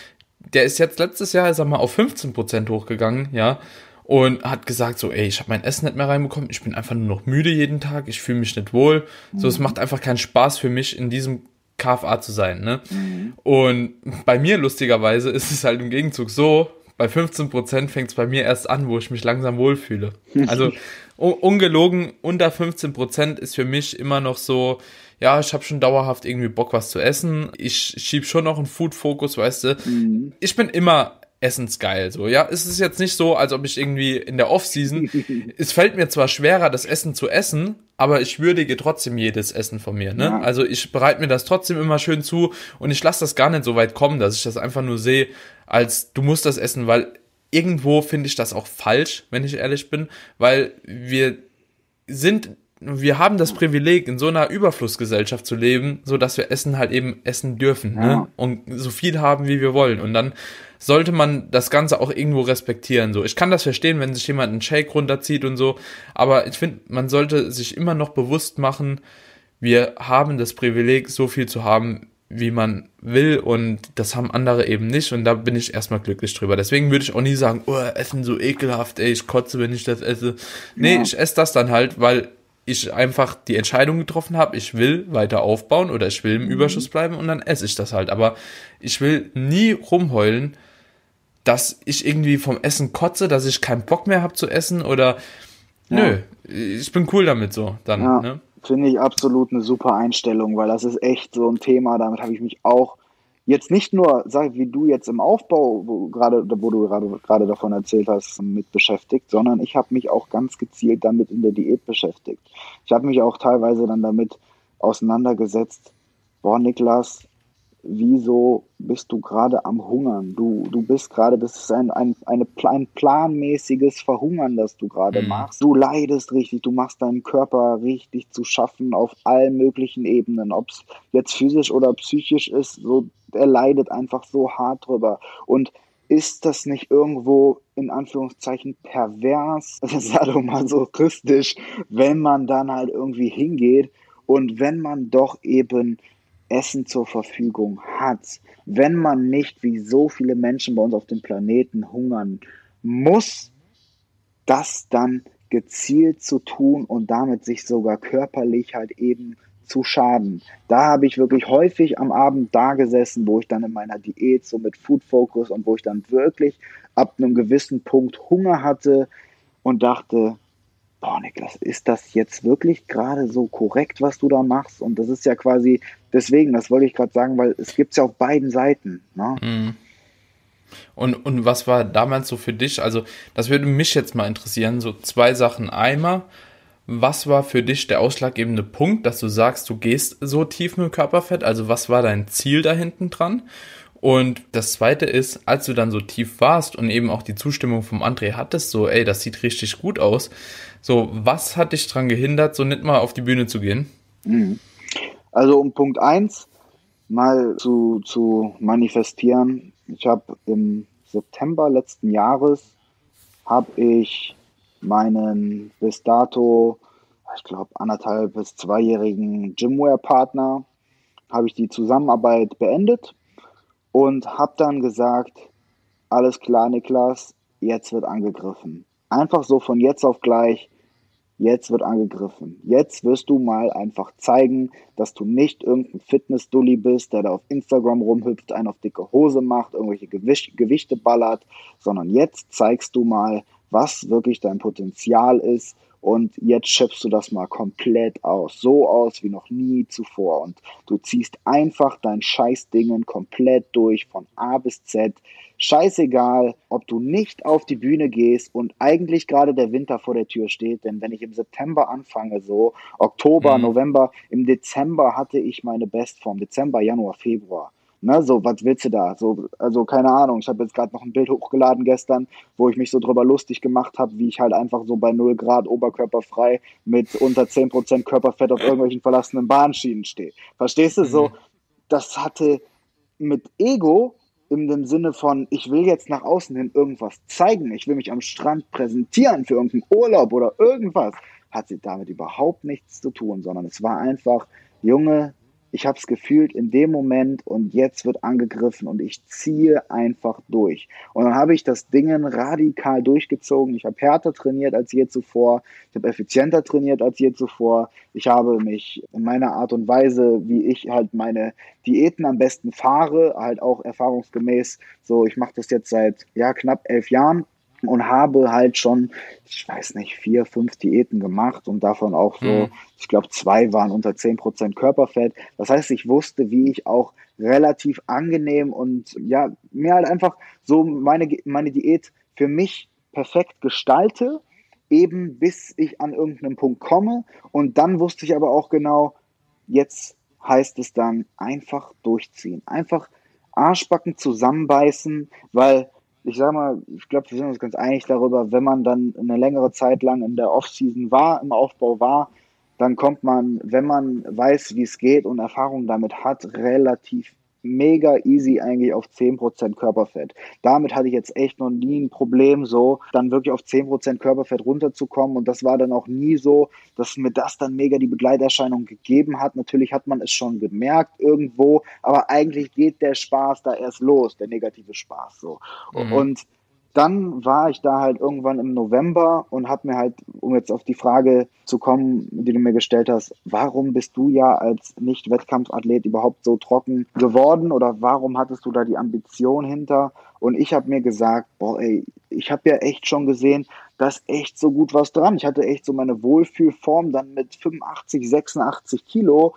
der ist jetzt letztes Jahr, sag mal, auf 15% hochgegangen, ja und hat gesagt so, ey, ich habe mein Essen nicht mehr reinbekommen, ich bin einfach nur noch müde jeden Tag, ich fühle mich nicht wohl. Mhm. So, es mhm. macht einfach keinen Spaß für mich in diesem KFA zu sein, ne? Mhm. Und bei mir lustigerweise ist es halt im Gegenzug so, bei 15% fängt es bei mir erst an, wo ich mich langsam wohlfühle. Also ungelogen, unter 15% ist für mich immer noch so, ja, ich habe schon dauerhaft irgendwie Bock, was zu essen. Ich schieb schon noch einen Food-Fokus, weißt du. Mhm. Ich bin immer essensgeil. So, ja, es ist jetzt nicht so, als ob ich irgendwie in der Off-Season, es fällt mir zwar schwerer, das Essen zu essen, aber ich würdige trotzdem jedes Essen von mir. Ne? Ja. Also ich bereite mir das trotzdem immer schön zu und ich lasse das gar nicht so weit kommen, dass ich das einfach nur sehe, als du musst das essen, weil irgendwo finde ich das auch falsch, wenn ich ehrlich bin, weil wir sind wir haben das Privileg, in so einer Überflussgesellschaft zu leben, so dass wir Essen halt eben essen dürfen, ne? ja. ne? Und so viel haben, wie wir wollen. Und dann sollte man das Ganze auch irgendwo respektieren. So, ich kann das verstehen, wenn sich jemand einen Shake runterzieht und so, aber ich finde, man sollte sich immer noch bewusst machen, wir haben das Privileg, so viel zu haben, wie man will und das haben andere eben nicht und da bin ich erstmal glücklich drüber. Deswegen würde ich auch nie sagen, oh, Essen so ekelhaft, ey, ich kotze, wenn ich das esse. Nee, ja. ich esse das dann halt, weil ich einfach die Entscheidung getroffen habe, ich will weiter aufbauen oder ich will im mhm. Überschuss bleiben und dann esse ich das halt. Aber ich will nie rumheulen, dass ich irgendwie vom Essen kotze, dass ich keinen Bock mehr habe zu essen oder ja. nö, ich bin cool damit so dann. Ja, ne? Finde ich absolut eine super Einstellung, weil das ist echt so ein Thema, damit habe ich mich auch jetzt nicht nur, sag wie du jetzt im Aufbau, wo, gerade, wo du gerade, gerade davon erzählt hast, mit beschäftigt, sondern ich habe mich auch ganz gezielt damit in der Diät beschäftigt. Ich habe mich auch teilweise dann damit auseinandergesetzt, boah, Niklas, wieso bist du gerade am Hungern? Du, du bist gerade, das ist ein, ein, eine, ein planmäßiges Verhungern, das du gerade mhm. machst. Du leidest richtig, du machst deinen Körper richtig zu schaffen auf allen möglichen Ebenen, ob es jetzt physisch oder psychisch ist, so, er leidet einfach so hart drüber. Und ist das nicht irgendwo in Anführungszeichen pervers, sadomasochistisch, wenn man dann halt irgendwie hingeht und wenn man doch eben Essen zur Verfügung hat, wenn man nicht wie so viele Menschen bei uns auf dem Planeten hungern muss, das dann gezielt zu tun und damit sich sogar körperlich halt eben zu schaden. Da habe ich wirklich häufig am Abend da gesessen, wo ich dann in meiner Diät so mit Food Focus und wo ich dann wirklich ab einem gewissen Punkt Hunger hatte und dachte, boah, Niklas, ist das jetzt wirklich gerade so korrekt, was du da machst? Und das ist ja quasi, deswegen, das wollte ich gerade sagen, weil es gibt es ja auf beiden Seiten. Ne? Mhm. Und, und was war damals so für dich? Also, das würde mich jetzt mal interessieren. So zwei Sachen. Einmal, was war für dich der ausschlaggebende Punkt, dass du sagst, du gehst so tief mit Körperfett? Also, was war dein Ziel da hinten dran? Und das zweite ist, als du dann so tief warst und eben auch die Zustimmung vom André hattest, so, ey, das sieht richtig gut aus. So, was hat dich daran gehindert, so nicht mal auf die Bühne zu gehen? Mhm. Also, um Punkt 1 mal zu, zu manifestieren. Ich habe im September letzten Jahres habe ich meinen bis dato, ich glaube, anderthalb bis zweijährigen Gymwear-Partner, habe ich die Zusammenarbeit beendet und habe dann gesagt, alles klar, Niklas, jetzt wird angegriffen. Einfach so von jetzt auf gleich, jetzt wird angegriffen. Jetzt wirst du mal einfach zeigen, dass du nicht irgendein Fitness-Dulli bist, der da auf Instagram rumhüpft, einen auf dicke Hose macht, irgendwelche Gewicht Gewichte ballert, sondern jetzt zeigst du mal, was wirklich dein Potenzial ist und jetzt schöpfst du das mal komplett aus. So aus wie noch nie zuvor. Und du ziehst einfach dein Scheißdingen komplett durch von A bis Z. Scheißegal, ob du nicht auf die Bühne gehst und eigentlich gerade der Winter vor der Tür steht, denn wenn ich im September anfange, so Oktober, mhm. November, im Dezember hatte ich meine Bestform, Dezember, Januar, Februar Ne, so, was willst du da? So, also keine Ahnung, ich habe jetzt gerade noch ein Bild hochgeladen gestern, wo ich mich so drüber lustig gemacht habe, wie ich halt einfach so bei 0 Grad oberkörperfrei mit unter 10% Körperfett auf irgendwelchen verlassenen Bahnschienen stehe. Verstehst du? So, mhm. das hatte mit Ego in dem Sinne von, ich will jetzt nach außen hin irgendwas zeigen, ich will mich am Strand präsentieren für irgendeinen Urlaub oder irgendwas, hat sie damit überhaupt nichts zu tun, sondern es war einfach, Junge, ich habe es gefühlt in dem Moment und jetzt wird angegriffen und ich ziehe einfach durch. Und dann habe ich das Ding radikal durchgezogen. Ich habe härter trainiert als je zuvor. Ich habe effizienter trainiert als je zuvor. Ich habe mich in meiner Art und Weise, wie ich halt meine Diäten am besten fahre, halt auch erfahrungsgemäß so, ich mache das jetzt seit ja, knapp elf Jahren und habe halt schon, ich weiß nicht, vier, fünf Diäten gemacht und davon auch so, mhm. ich glaube, zwei waren unter zehn Prozent Körperfett. Das heißt, ich wusste, wie ich auch relativ angenehm und ja, mir halt einfach so meine, meine Diät für mich perfekt gestalte, eben bis ich an irgendeinen Punkt komme. Und dann wusste ich aber auch genau, jetzt heißt es dann einfach durchziehen, einfach Arschbacken zusammenbeißen, weil ich sag mal, ich glaube, wir sind uns ganz einig darüber, wenn man dann eine längere Zeit lang in der Offseason war, im Aufbau war, dann kommt man, wenn man weiß, wie es geht und Erfahrung damit hat, relativ mega easy eigentlich auf 10% Körperfett. Damit hatte ich jetzt echt noch nie ein Problem, so dann wirklich auf 10% Körperfett runterzukommen. Und das war dann auch nie so, dass mir das dann mega die Begleiterscheinung gegeben hat. Natürlich hat man es schon gemerkt irgendwo, aber eigentlich geht der Spaß da erst los, der negative Spaß so. Mhm. Und dann war ich da halt irgendwann im November und habe mir halt, um jetzt auf die Frage zu kommen, die du mir gestellt hast, warum bist du ja als Nicht-Wettkampfathlet überhaupt so trocken geworden oder warum hattest du da die Ambition hinter? Und ich habe mir gesagt, boah, ey, ich habe ja echt schon gesehen, da ist echt so gut was dran. Ich hatte echt so meine Wohlfühlform dann mit 85, 86 Kilo.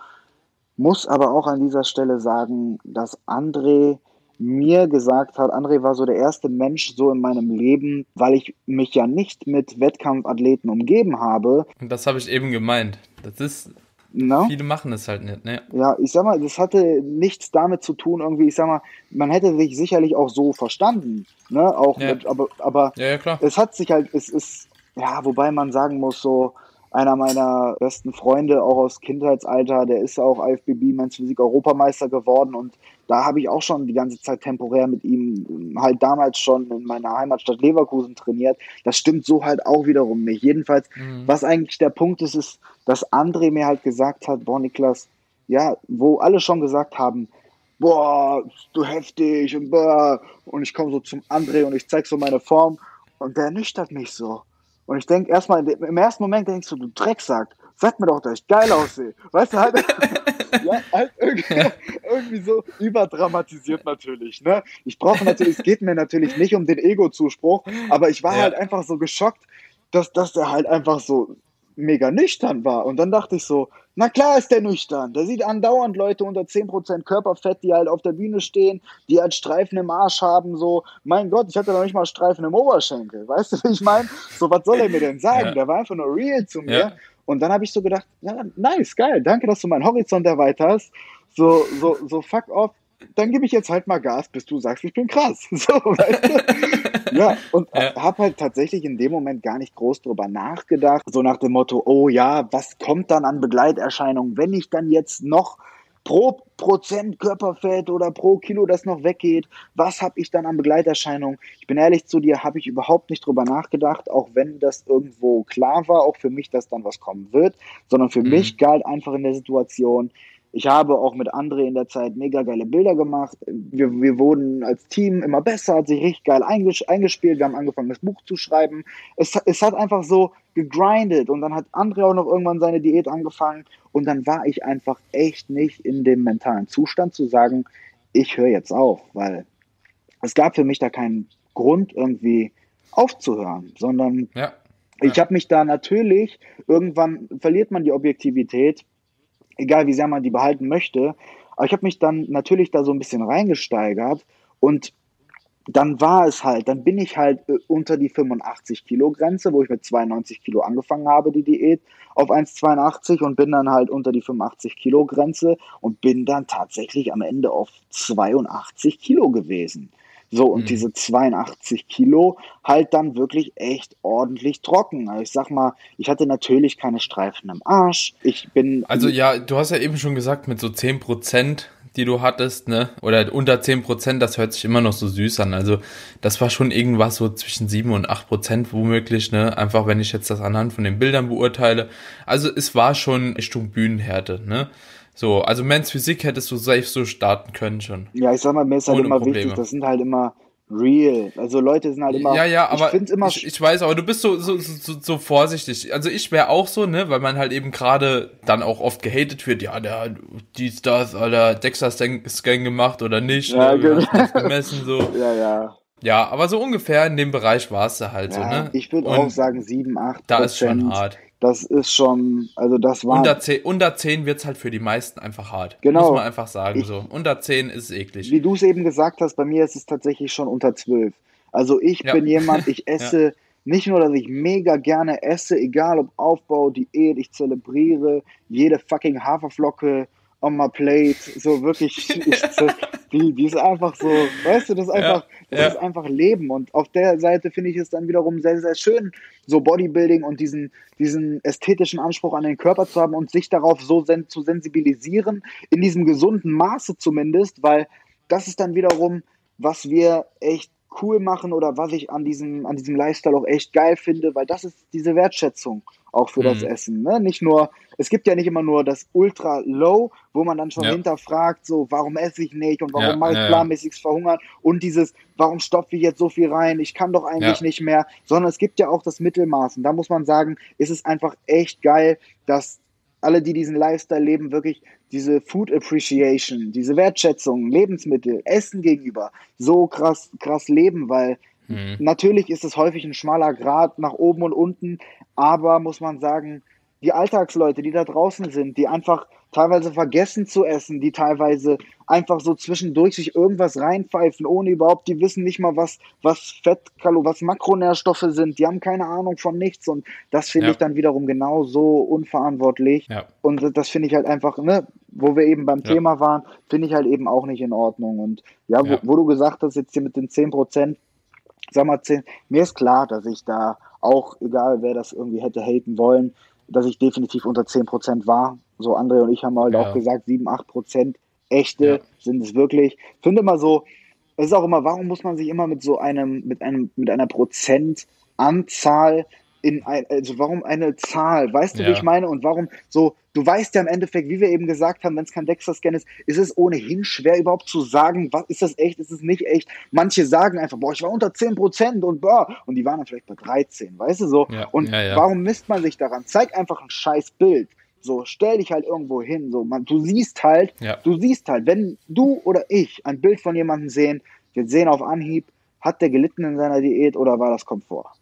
Muss aber auch an dieser Stelle sagen, dass André mir gesagt hat, André war so der erste Mensch so in meinem Leben, weil ich mich ja nicht mit Wettkampfathleten umgeben habe. Und das habe ich eben gemeint. Das ist No? Viele machen es halt nicht, ne? Ja, ich sag mal, das hatte nichts damit zu tun, irgendwie, ich sag mal, man hätte sich sicherlich auch so verstanden, ne? Auch ja. mit, aber, aber ja, ja, es hat sich halt, es ist, ja, wobei man sagen muss, so, einer meiner besten Freunde, auch aus Kindheitsalter, der ist auch IFBB Men's Physik Europameister geworden und da habe ich auch schon die ganze Zeit temporär mit ihm halt damals schon in meiner Heimatstadt Leverkusen trainiert. Das stimmt so halt auch wiederum nicht. Jedenfalls, mhm. was eigentlich der Punkt ist, ist, dass André mir halt gesagt hat, boah Niklas, ja, wo alle schon gesagt haben, boah, du heftig und boah, und ich komme so zum André und ich zeig so meine Form und der nüchtert mich so. Und ich denke erstmal, im ersten Moment denkst du, du Drecksack, sag mir doch, dass ich geil aussehe. Weißt du, halt, ja, halt irgendwie, irgendwie, so überdramatisiert natürlich. Ne? Ich brauche natürlich, es geht mir natürlich nicht um den Ego-Zuspruch, aber ich war ja. halt einfach so geschockt, dass, dass der halt einfach so mega nüchtern war. Und dann dachte ich so, na klar ist der nüchtern. Der sieht andauernd Leute unter 10% Körperfett, die halt auf der Bühne stehen, die halt Streifen im Arsch haben, so, mein Gott, ich hatte noch nicht mal Streifen im Oberschenkel. Weißt du, wie ich meine? So, was soll er mir denn sagen? Ja. Der war einfach nur real zu mir. Ja. Und dann habe ich so gedacht, ja, nice, geil, danke, dass du meinen Horizont erweiterst. So, so, so fuck off, dann gebe ich jetzt halt mal Gas, bis du sagst, ich bin krass. So, weißt du? Ja, und ja. habe halt tatsächlich in dem Moment gar nicht groß drüber nachgedacht. So nach dem Motto, oh ja, was kommt dann an Begleiterscheinungen, wenn ich dann jetzt noch pro Prozent Körperfett oder pro Kilo das noch weggeht, was habe ich dann an Begleiterscheinungen? Ich bin ehrlich zu dir, habe ich überhaupt nicht drüber nachgedacht, auch wenn das irgendwo klar war, auch für mich, dass dann was kommen wird, sondern für mhm. mich galt einfach in der Situation, ich habe auch mit André in der Zeit mega geile Bilder gemacht. Wir, wir wurden als Team immer besser, hat sich richtig geil eingespielt. Wir haben angefangen, das Buch zu schreiben. Es, es hat einfach so gegrindet und dann hat André auch noch irgendwann seine Diät angefangen und dann war ich einfach echt nicht in dem mentalen Zustand zu sagen, ich höre jetzt auf, weil es gab für mich da keinen Grund irgendwie aufzuhören, sondern. Ja. ich habe mich da natürlich, irgendwann verliert man die Objektivität egal wie sehr man die behalten möchte. Aber ich habe mich dann natürlich da so ein bisschen reingesteigert und dann war es halt, dann bin ich halt äh, unter die 85 Kilo Grenze, wo ich mit 92 Kilo angefangen habe, die Diät, auf 1,82 und bin dann halt unter die 85 Kilo Grenze und bin dann tatsächlich am Ende auf 82 Kilo gewesen. So, und mhm. diese 82 Kilo halt dann wirklich echt ordentlich trocken. Also ich sag mal, ich hatte natürlich keine Streifen im Arsch. Ich bin. Also ja, du hast ja eben schon gesagt, mit so 10 Prozent die du hattest, ne? Oder unter 10%, das hört sich immer noch so süß an. Also das war schon irgendwas so zwischen 7 und 8% womöglich, ne? Einfach wenn ich jetzt das anhand von den Bildern beurteile. Also es war schon Richtung Bühnenhärte, ne? So, also Men's Physik hättest du safe so starten können schon. Ja, ich sag mal, mir ist halt Ohne immer Probleme. wichtig, das sind halt immer real. Also Leute sind halt immer. Ja, ja, aber ich, immer ich, ich weiß, aber du bist so, so, so, so vorsichtig. Also ich wäre auch so, ne, weil man halt eben gerade dann auch oft gehatet wird, ja, der dies, das, oder Dexter-Scan gemacht oder nicht, ja, ne, genau. gemessen, so. Ja, ja. Ja, aber so ungefähr in dem Bereich warst du halt ja, so, ne? Ich würde auch sagen 7, 8 Da ist schon hart das ist schon, also das war. Unter 10, unter 10 wird es halt für die meisten einfach hart. Genau. Muss man einfach sagen ich, so. Unter 10 ist es eklig. Wie du es eben gesagt hast, bei mir ist es tatsächlich schon unter 12. Also ich ja. bin jemand, ich esse ja. nicht nur, dass ich mega gerne esse, egal ob Aufbau, Diät, ich zelebriere jede fucking Haferflocke on my plate, so wirklich, ich, die, die ist einfach so, weißt du, das ist einfach, ja, das ja. ist einfach Leben und auf der Seite finde ich es dann wiederum sehr, sehr schön, so Bodybuilding und diesen, diesen ästhetischen Anspruch an den Körper zu haben und sich darauf so sen zu sensibilisieren, in diesem gesunden Maße zumindest, weil das ist dann wiederum, was wir echt cool machen oder was ich an diesem, an diesem Lifestyle auch echt geil finde, weil das ist diese Wertschätzung auch für mhm. das Essen. Ne? Nicht nur, es gibt ja nicht immer nur das Ultra Low, wo man dann schon ja. hinterfragt, so, warum esse ich nicht und warum ja, mache ich ja, planmäßig verhungern und dieses, warum stopfe ich jetzt so viel rein, ich kann doch eigentlich nicht mehr, sondern es gibt ja auch das Mittelmaß und da muss man sagen, ist es einfach echt geil, dass alle, die diesen Lifestyle leben, wirklich diese Food Appreciation, diese Wertschätzung, Lebensmittel, Essen gegenüber so krass, krass leben, weil mhm. natürlich ist es häufig ein schmaler Grad nach oben und unten, aber muss man sagen, die Alltagsleute, die da draußen sind, die einfach teilweise vergessen zu essen, die teilweise einfach so zwischendurch sich irgendwas reinpfeifen, ohne überhaupt, die wissen nicht mal, was, was Fett, was Makronährstoffe sind, die haben keine Ahnung von nichts und das finde ja. ich dann wiederum genau so unverantwortlich ja. und das finde ich halt einfach, ne, wo wir eben beim ja. Thema waren, finde ich halt eben auch nicht in Ordnung und ja, wo, wo du gesagt hast, jetzt hier mit den 10 Prozent, sag mal 10, mir ist klar, dass ich da auch, egal wer das irgendwie hätte haten wollen, dass ich definitiv unter 10 Prozent war. So André und ich haben halt ja. auch gesagt, 7, 8 Prozent echte ja. sind es wirklich. Ich finde immer so, es ist auch immer, warum muss man sich immer mit so einem, mit einem, mit einer Prozentanzahl in ein, also warum eine Zahl, weißt du, ja. wie ich meine? Und warum so, du weißt ja im Endeffekt, wie wir eben gesagt haben, wenn es kein Dexter-Scan ist, ist es ohnehin schwer überhaupt zu sagen, was ist das echt, ist es nicht echt. Manche sagen einfach, boah, ich war unter 10 Prozent und boah, und die waren dann vielleicht bei 13, weißt du so. Ja. Und ja, warum misst man sich daran? Zeig einfach ein scheiß Bild. So, stell dich halt irgendwo hin. So, man, du siehst halt, du siehst halt, wenn du oder ich ein Bild von jemandem sehen, wir sehen auf Anhieb, hat der gelitten in seiner Diät oder war das Komfort?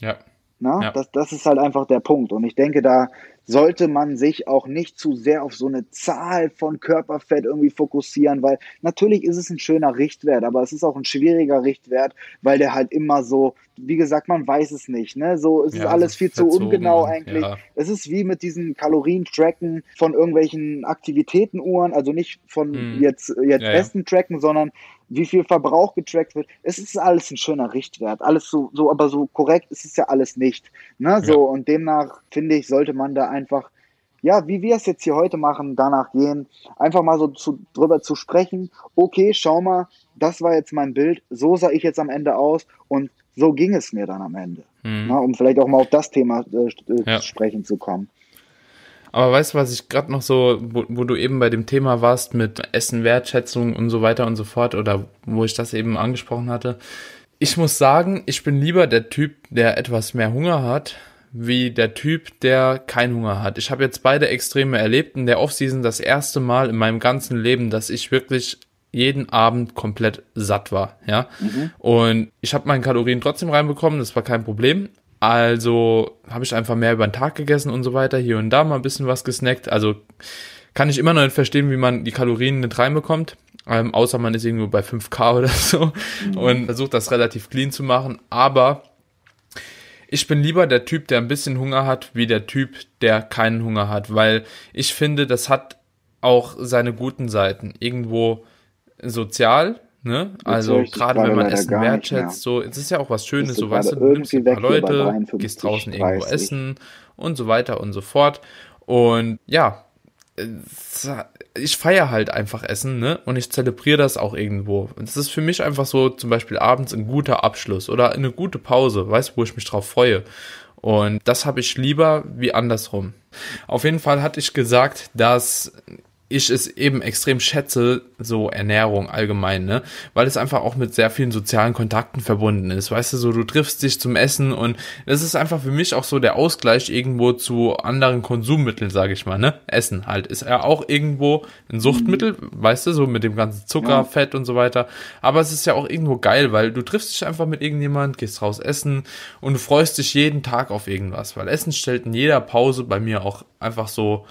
Ja. Na, ja. das, das ist halt einfach der Punkt. Und ich denke, da sollte man sich auch nicht zu sehr auf so eine Zahl von Körperfett irgendwie fokussieren, weil natürlich ist es ein schöner Richtwert, aber es ist auch ein schwieriger Richtwert, weil der halt immer so, wie gesagt, man weiß es nicht, ne? So, es ja, ist alles viel zu ungenau eigentlich. Ja. Es ist wie mit diesen Kalorien-Tracken von irgendwelchen Aktivitätenuhren, also nicht von hm. jetzt, jetzt ja, Essen tracken, sondern wie viel Verbrauch getrackt wird. Es ist alles ein schöner Richtwert. Alles so, so, aber so korrekt ist es ja alles nicht. Ne? So, und demnach finde ich, sollte man da einfach, ja, wie wir es jetzt hier heute machen, danach gehen, einfach mal so zu, drüber zu sprechen. Okay, schau mal, das war jetzt mein Bild, so sah ich jetzt am Ende aus und so ging es mir dann am Ende. Mhm. Ne? Um vielleicht auch mal auf das Thema äh, äh ja. sprechen zu kommen. Aber weißt du, was ich gerade noch so, wo, wo, du eben bei dem Thema warst mit Essen, Wertschätzung und so weiter und so fort, oder wo ich das eben angesprochen hatte. Ich muss sagen, ich bin lieber der Typ, der etwas mehr Hunger hat, wie der Typ, der keinen Hunger hat. Ich habe jetzt beide Extreme erlebt in der Offseason das erste Mal in meinem ganzen Leben, dass ich wirklich jeden Abend komplett satt war, ja. Mhm. Und ich habe meine Kalorien trotzdem reinbekommen, das war kein Problem. Also habe ich einfach mehr über den Tag gegessen und so weiter, hier und da mal ein bisschen was gesnackt. Also kann ich immer noch nicht verstehen, wie man die Kalorien nicht reinbekommt. Ähm, außer man ist irgendwo bei 5K oder so mhm. und versucht das relativ clean zu machen. Aber ich bin lieber der Typ, der ein bisschen Hunger hat, wie der Typ, der keinen Hunger hat, weil ich finde, das hat auch seine guten Seiten. Irgendwo sozial, ne? Also gerade wenn man Essen wertschätzt, so, es ist ja auch was Schönes, so weißt du, du nimmst ein paar Leute, 53, gehst draußen 30. irgendwo essen und so weiter und so fort. Und ja, ich feiere halt einfach Essen, ne? Und ich zelebriere das auch irgendwo. Und es ist für mich einfach so zum Beispiel abends ein guter Abschluss oder eine gute Pause, weißt du, wo ich mich drauf freue. Und das habe ich lieber wie andersrum. Auf jeden Fall hatte ich gesagt, dass ich es eben extrem schätze, so Ernährung allgemein, ne? Weil es einfach auch mit sehr vielen sozialen Kontakten verbunden ist. Weißt du, so du triffst dich zum Essen und das ist einfach für mich auch so der Ausgleich irgendwo zu anderen Konsummitteln, sage ich mal, ne? Essen halt ist ja auch irgendwo ein Suchtmittel, mhm. weißt du, so mit dem ganzen Zucker, ja. Fett und so weiter. Aber es ist ja auch irgendwo geil, weil du triffst dich einfach mit irgendjemand, gehst raus essen und du freust dich jeden Tag auf irgendwas, weil Essen stellt in jeder Pause bei mir auch einfach so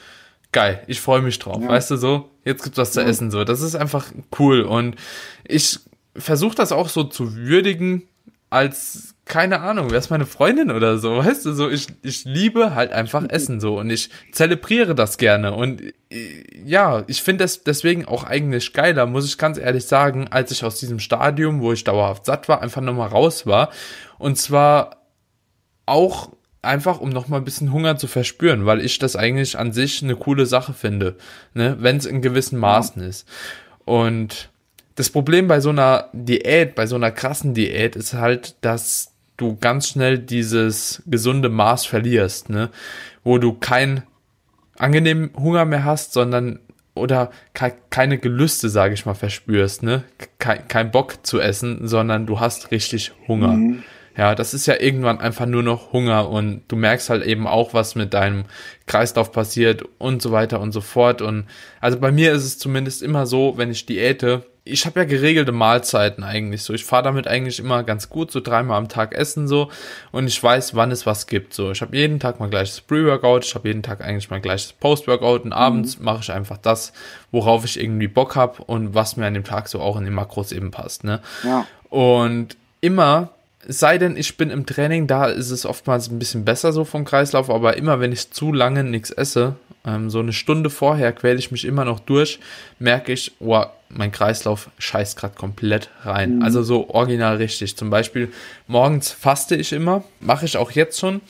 geil, ich freue mich drauf, ja. weißt du so, jetzt gibt's was zu ja. essen, so, das ist einfach cool und ich versuche das auch so zu würdigen, als, keine Ahnung, wer ist meine Freundin oder so, weißt du, so, ich, ich liebe halt einfach Essen so und ich zelebriere das gerne und ja, ich finde es deswegen auch eigentlich geiler, muss ich ganz ehrlich sagen, als ich aus diesem Stadium, wo ich dauerhaft satt war, einfach nochmal raus war und zwar auch einfach um noch mal ein bisschen Hunger zu verspüren, weil ich das eigentlich an sich eine coole Sache finde, ne, wenn es in gewissen Maßen ja. ist. Und das Problem bei so einer Diät, bei so einer krassen Diät ist halt, dass du ganz schnell dieses gesunde Maß verlierst, ne, wo du kein angenehmen Hunger mehr hast, sondern oder ke keine Gelüste, sage ich mal, verspürst, ne? Ke kein Bock zu essen, sondern du hast richtig Hunger. Mhm. Ja, das ist ja irgendwann einfach nur noch Hunger und du merkst halt eben auch, was mit deinem Kreislauf passiert und so weiter und so fort. Und also bei mir ist es zumindest immer so, wenn ich diäte, ich habe ja geregelte Mahlzeiten eigentlich so. Ich fahre damit eigentlich immer ganz gut, so dreimal am Tag essen so und ich weiß, wann es was gibt. So, ich habe jeden Tag mein gleiches Pre-Workout, ich habe jeden Tag eigentlich mein gleiches Post-Workout und abends mhm. mache ich einfach das, worauf ich irgendwie Bock habe und was mir an dem Tag so auch in den Makros eben passt. Ne? Ja. Und immer sei denn, ich bin im Training, da ist es oftmals ein bisschen besser so vom Kreislauf, aber immer wenn ich zu lange nichts esse, ähm, so eine Stunde vorher quäle ich mich immer noch durch, merke ich, oh, mein Kreislauf scheißt gerade komplett rein. Mhm. Also so original richtig. Zum Beispiel morgens faste ich immer, mache ich auch jetzt schon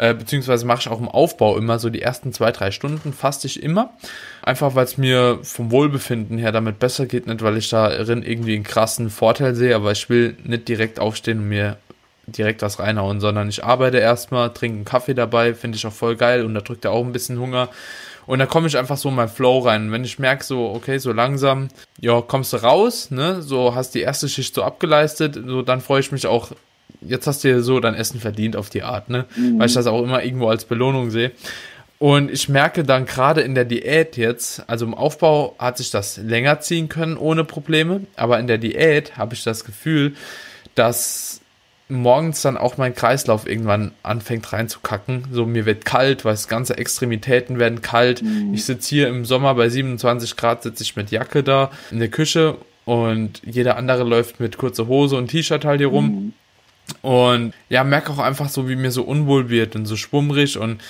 äh, beziehungsweise mache ich auch im Aufbau immer so die ersten zwei, drei Stunden faste ich immer. Einfach weil es mir vom Wohlbefinden her damit besser geht, nicht weil ich darin irgendwie einen krassen Vorteil sehe, aber ich will nicht direkt aufstehen und mir direkt was reinhauen, sondern ich arbeite erstmal, trinke einen Kaffee dabei, finde ich auch voll geil und da drückt er auch ein bisschen Hunger. Und da komme ich einfach so in mein Flow rein. Wenn ich merke, so, okay, so langsam, ja, kommst du raus, ne, so hast die erste Schicht so abgeleistet, so dann freue ich mich auch jetzt hast du dir so dein Essen verdient auf die Art, ne? Mhm. Weil ich das auch immer irgendwo als Belohnung sehe. Und ich merke dann gerade in der Diät jetzt, also im Aufbau hat sich das länger ziehen können ohne Probleme, aber in der Diät habe ich das Gefühl, dass morgens dann auch mein Kreislauf irgendwann anfängt reinzukacken. So mir wird kalt, weil es ganze Extremitäten werden kalt. Mhm. Ich sitze hier im Sommer bei 27 Grad, sitze ich mit Jacke da in der Küche und jeder andere läuft mit kurzer Hose und T-Shirt halt hier rum. Mhm. Und ja, merke auch einfach so, wie mir so unwohl wird und so schwummrig. Und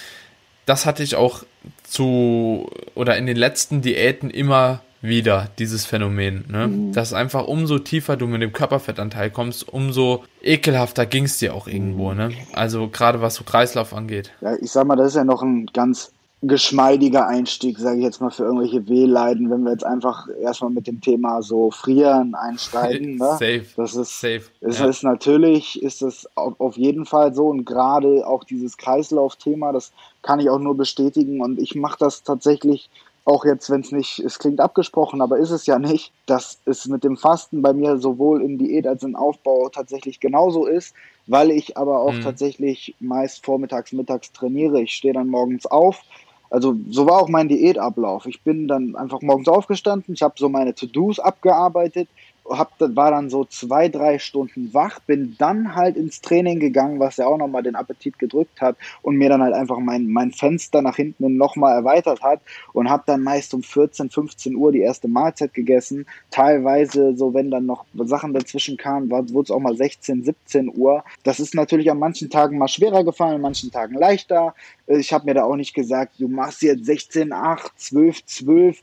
das hatte ich auch zu oder in den letzten Diäten immer wieder, dieses Phänomen. Ne? Mhm. Dass einfach umso tiefer du mit dem Körperfettanteil kommst, umso ekelhafter ging es dir auch irgendwo. Ne? Also gerade was so Kreislauf angeht. Ja, ich sag mal, das ist ja noch ein ganz geschmeidiger Einstieg, sage ich jetzt mal, für irgendwelche Wehleiden, wenn wir jetzt einfach erstmal mit dem Thema so Frieren einsteigen. Ne? Safe. Das ist, Safe. Es ja. ist natürlich, ist es auf jeden Fall so und gerade auch dieses Kreislauf-Thema, das kann ich auch nur bestätigen und ich mache das tatsächlich auch jetzt, wenn es nicht, es klingt abgesprochen, aber ist es ja nicht, dass es mit dem Fasten bei mir sowohl in Diät als in Aufbau tatsächlich genauso ist, weil ich aber auch mhm. tatsächlich meist vormittags, mittags trainiere. Ich stehe dann morgens auf, also so war auch mein Diätablauf. Ich bin dann einfach morgens aufgestanden, ich habe so meine To-Dos abgearbeitet hab, war dann so zwei, drei Stunden wach, bin dann halt ins Training gegangen, was ja auch nochmal den Appetit gedrückt hat und mir dann halt einfach mein, mein Fenster nach hinten nochmal erweitert hat und habe dann meist um 14, 15 Uhr die erste Mahlzeit gegessen. Teilweise, so wenn dann noch Sachen dazwischen kamen, wurde es auch mal 16, 17 Uhr. Das ist natürlich an manchen Tagen mal schwerer gefallen, an manchen Tagen leichter. Ich habe mir da auch nicht gesagt, du machst jetzt 16, 8, 12, 12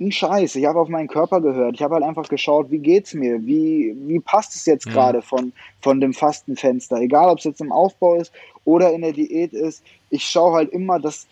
ein Scheiß. Ich habe auf meinen Körper gehört. Ich habe halt einfach geschaut, wie geht's mir? Wie, wie passt es jetzt mhm. gerade von, von dem Fastenfenster? Egal, ob es jetzt im Aufbau ist oder in der Diät ist. Ich schaue halt immer, dass,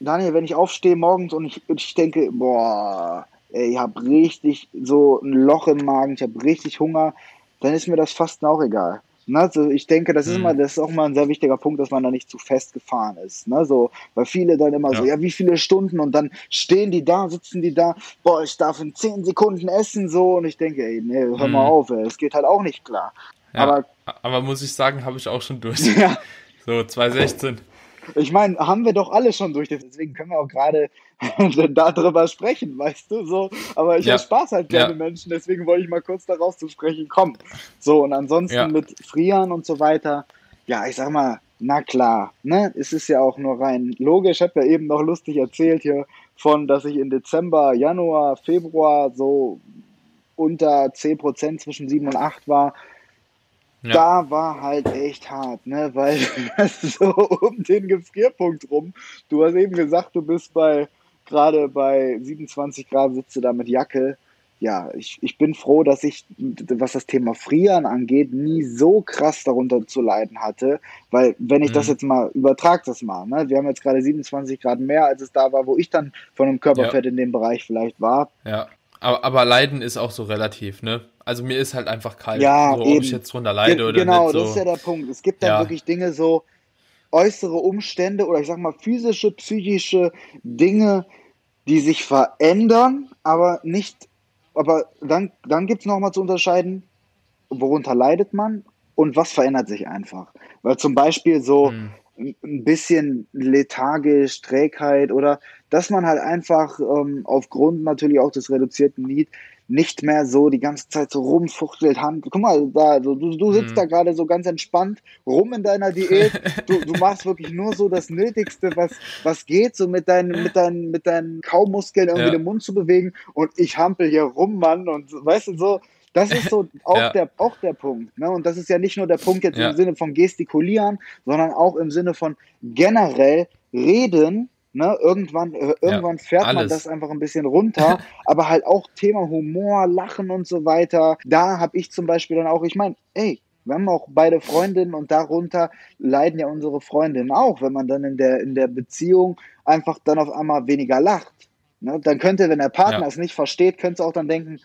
Daniel, wenn ich aufstehe morgens und ich, ich denke, boah, ey, ich habe richtig so ein Loch im Magen, ich habe richtig Hunger, dann ist mir das Fasten auch egal. Ne, so ich denke, das ist mhm. immer, das ist auch mal ein sehr wichtiger Punkt, dass man da nicht zu fest gefahren ist. Ne, so, weil viele dann immer ja. so, ja, wie viele Stunden und dann stehen die da, sitzen die da, boah, ich darf in zehn Sekunden essen, so, und ich denke, ey, nee, hör mhm. mal auf, es geht halt auch nicht klar. Ja, aber, aber muss ich sagen, habe ich auch schon durch. Ja. So, 2016. Ich meine, haben wir doch alle schon durch. Deswegen können wir auch gerade darüber sprechen, weißt du, so. Aber ich ja. Spaß halt gerne ja. Menschen, deswegen wollte ich mal kurz daraus zu sprechen kommen. So, und ansonsten ja. mit Frieren und so weiter, ja, ich sag mal, na klar, ne, es ist ja auch nur rein logisch. Ich habe ja eben noch lustig erzählt hier von, dass ich in Dezember, Januar, Februar so unter 10% zwischen 7 und 8 war ja. Da war halt echt hart, ne? Weil so um den Gefrierpunkt rum. Du hast eben gesagt, du bist bei gerade bei 27 Grad sitzt du da mit Jacke. Ja, ich, ich bin froh, dass ich, was das Thema Frieren angeht, nie so krass darunter zu leiden hatte. Weil, wenn ich mhm. das jetzt mal übertrage, das mal, ne? Wir haben jetzt gerade 27 Grad mehr, als es da war, wo ich dann von einem Körperfett ja. in dem Bereich vielleicht war. Ja. Aber, aber Leiden ist auch so relativ, ne? Also mir ist halt einfach kalt. Ja, so, ob ich jetzt drunter leide Ge oder genau, nicht. Genau, das ist ja der Punkt. Es gibt dann ja. wirklich Dinge so, äußere Umstände oder ich sag mal physische, psychische Dinge, die sich verändern, aber nicht, aber dann, dann gibt es nochmal zu unterscheiden, worunter leidet man und was verändert sich einfach. Weil zum Beispiel so, hm ein bisschen lethargisch, Trägheit oder dass man halt einfach ähm, aufgrund natürlich auch des reduzierten Need nicht mehr so die ganze Zeit so rumfuchtelt, Hand. Guck mal, da, so, du, du sitzt mhm. da gerade so ganz entspannt rum in deiner Diät. Du, du machst wirklich nur so das Nötigste, was, was geht, so mit deinen, mit deinen, mit deinen Kaumuskeln irgendwie ja. den Mund zu bewegen und ich hampel hier rum, Mann, und weißt du, so, das ist so auch, ja. der, auch der Punkt. Ne? Und das ist ja nicht nur der Punkt jetzt ja. im Sinne von gestikulieren, sondern auch im Sinne von generell reden. Ne? Irgendwann, äh, irgendwann ja, fährt alles. man das einfach ein bisschen runter, aber halt auch Thema Humor, Lachen und so weiter. Da habe ich zum Beispiel dann auch, ich meine, ey, wir haben auch beide Freundinnen und darunter leiden ja unsere Freundinnen auch, wenn man dann in der, in der Beziehung einfach dann auf einmal weniger lacht. Ne? Dann könnte, wenn der Partner ja. es nicht versteht, könnte es auch dann denken,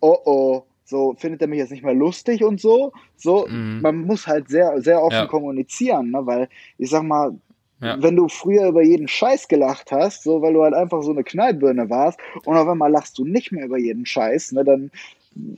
oh oh, so findet er mich jetzt nicht mehr lustig und so. So, mhm. man muss halt sehr, sehr offen ja. kommunizieren, ne? weil ich sag mal, ja. wenn du früher über jeden Scheiß gelacht hast, so weil du halt einfach so eine Knallbirne warst und auf einmal lachst du nicht mehr über jeden Scheiß, ne, dann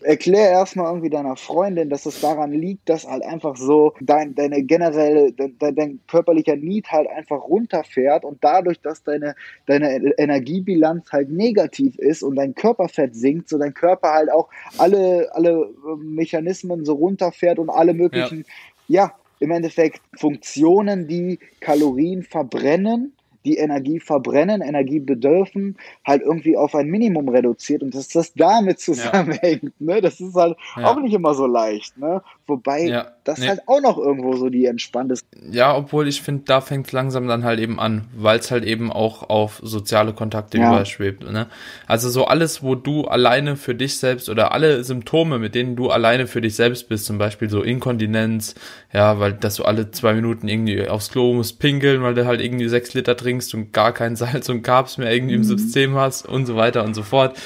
erklär erstmal irgendwie deiner Freundin, dass es daran liegt, dass halt einfach so dein, deine generelle, dein, dein körperlicher Need halt einfach runterfährt und dadurch, dass deine, deine Energiebilanz halt negativ ist und dein Körperfett sinkt, so dein Körper halt auch alle, alle Mechanismen so runterfährt und alle möglichen, ja, ja im Endeffekt Funktionen, die Kalorien verbrennen, die Energie verbrennen, Energie bedürfen, halt irgendwie auf ein Minimum reduziert und dass das damit zusammenhängt, ja. ne? Das ist halt ja. auch nicht immer so leicht, ne? Wobei ja. das nee. halt auch noch irgendwo so die entspannte. Ja, obwohl ich finde, da fängt es langsam dann halt eben an, weil es halt eben auch auf soziale Kontakte überschwebt, ne? Also so alles, wo du alleine für dich selbst oder alle Symptome, mit denen du alleine für dich selbst bist, zum Beispiel so Inkontinenz, ja, weil dass du alle zwei Minuten irgendwie aufs Klo musst pinkeln, weil du halt irgendwie sechs Liter trinkst trinkst und gar kein Salz und Carbs mehr irgendwie mhm. im System hast und so weiter und so fort.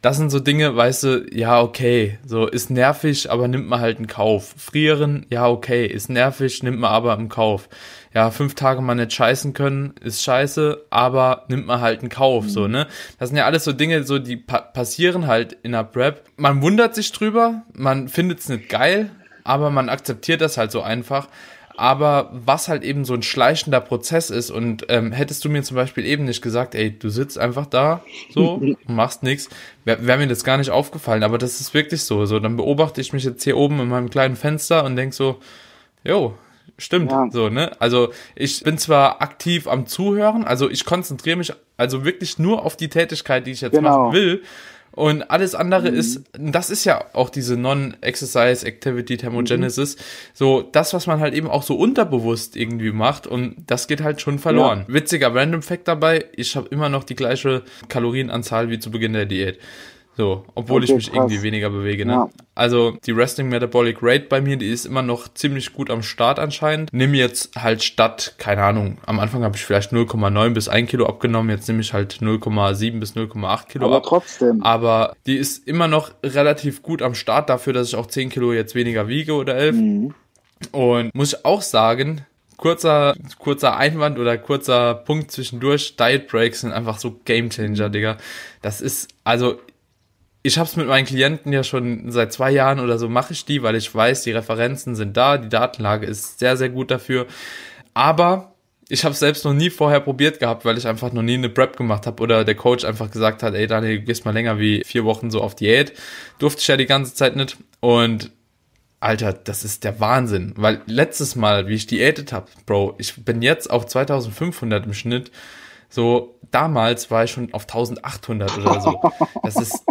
Das sind so Dinge, weißt du, ja, okay, so ist nervig, aber nimmt man halt in Kauf. Frieren, ja, okay, ist nervig, nimmt man aber im Kauf. Ja, fünf Tage mal nicht scheißen können, ist scheiße, aber nimmt man halt in Kauf, mhm. so, ne? Das sind ja alles so Dinge, so, die pa passieren halt in der Prep. Man wundert sich drüber, man findet es nicht geil, aber man akzeptiert das halt so einfach. Aber was halt eben so ein schleichender Prozess ist und ähm, hättest du mir zum Beispiel eben nicht gesagt, ey, du sitzt einfach da so machst nichts, wäre wär mir das gar nicht aufgefallen, aber das ist wirklich so. So, dann beobachte ich mich jetzt hier oben in meinem kleinen Fenster und denk so, jo, stimmt, ja. so, ne? Also ich bin zwar aktiv am Zuhören, also ich konzentriere mich also wirklich nur auf die Tätigkeit, die ich jetzt genau. machen will und alles andere mhm. ist, das ist ja auch diese Non-Exercise Activity Thermogenesis, mhm. so das, was man halt eben auch so unterbewusst irgendwie macht und das geht halt schon verloren. Ja. Witziger Random Fact dabei, ich habe immer noch die gleiche Kalorienanzahl wie zu Beginn der Diät. So, obwohl okay, ich mich krass. irgendwie weniger bewege, ne? Ja. Also die Resting Metabolic Rate bei mir, die ist immer noch ziemlich gut am Start anscheinend. Nimm jetzt halt statt, keine Ahnung, am Anfang habe ich vielleicht 0,9 bis 1 Kilo abgenommen, jetzt nehme ich halt 0,7 bis 0,8 Kilo Aber ab. trotzdem. Aber die ist immer noch relativ gut am Start dafür, dass ich auch 10 Kilo jetzt weniger wiege oder 11. Mhm. Und muss ich auch sagen, kurzer, kurzer Einwand oder kurzer Punkt zwischendurch, Diet Breaks sind einfach so Game Changer, Digga. Das ist, also ich habe es mit meinen Klienten ja schon seit zwei Jahren oder so mache ich die, weil ich weiß, die Referenzen sind da, die Datenlage ist sehr, sehr gut dafür. Aber ich habe es selbst noch nie vorher probiert gehabt, weil ich einfach noch nie eine Prep gemacht habe oder der Coach einfach gesagt hat, ey Daniel, du gehst mal länger wie vier Wochen so auf Diät. Durfte ich ja die ganze Zeit nicht. Und Alter, das ist der Wahnsinn. Weil letztes Mal, wie ich diätet habe, Bro, ich bin jetzt auf 2500 im Schnitt. So, damals war ich schon auf 1800 oder so. Das ist,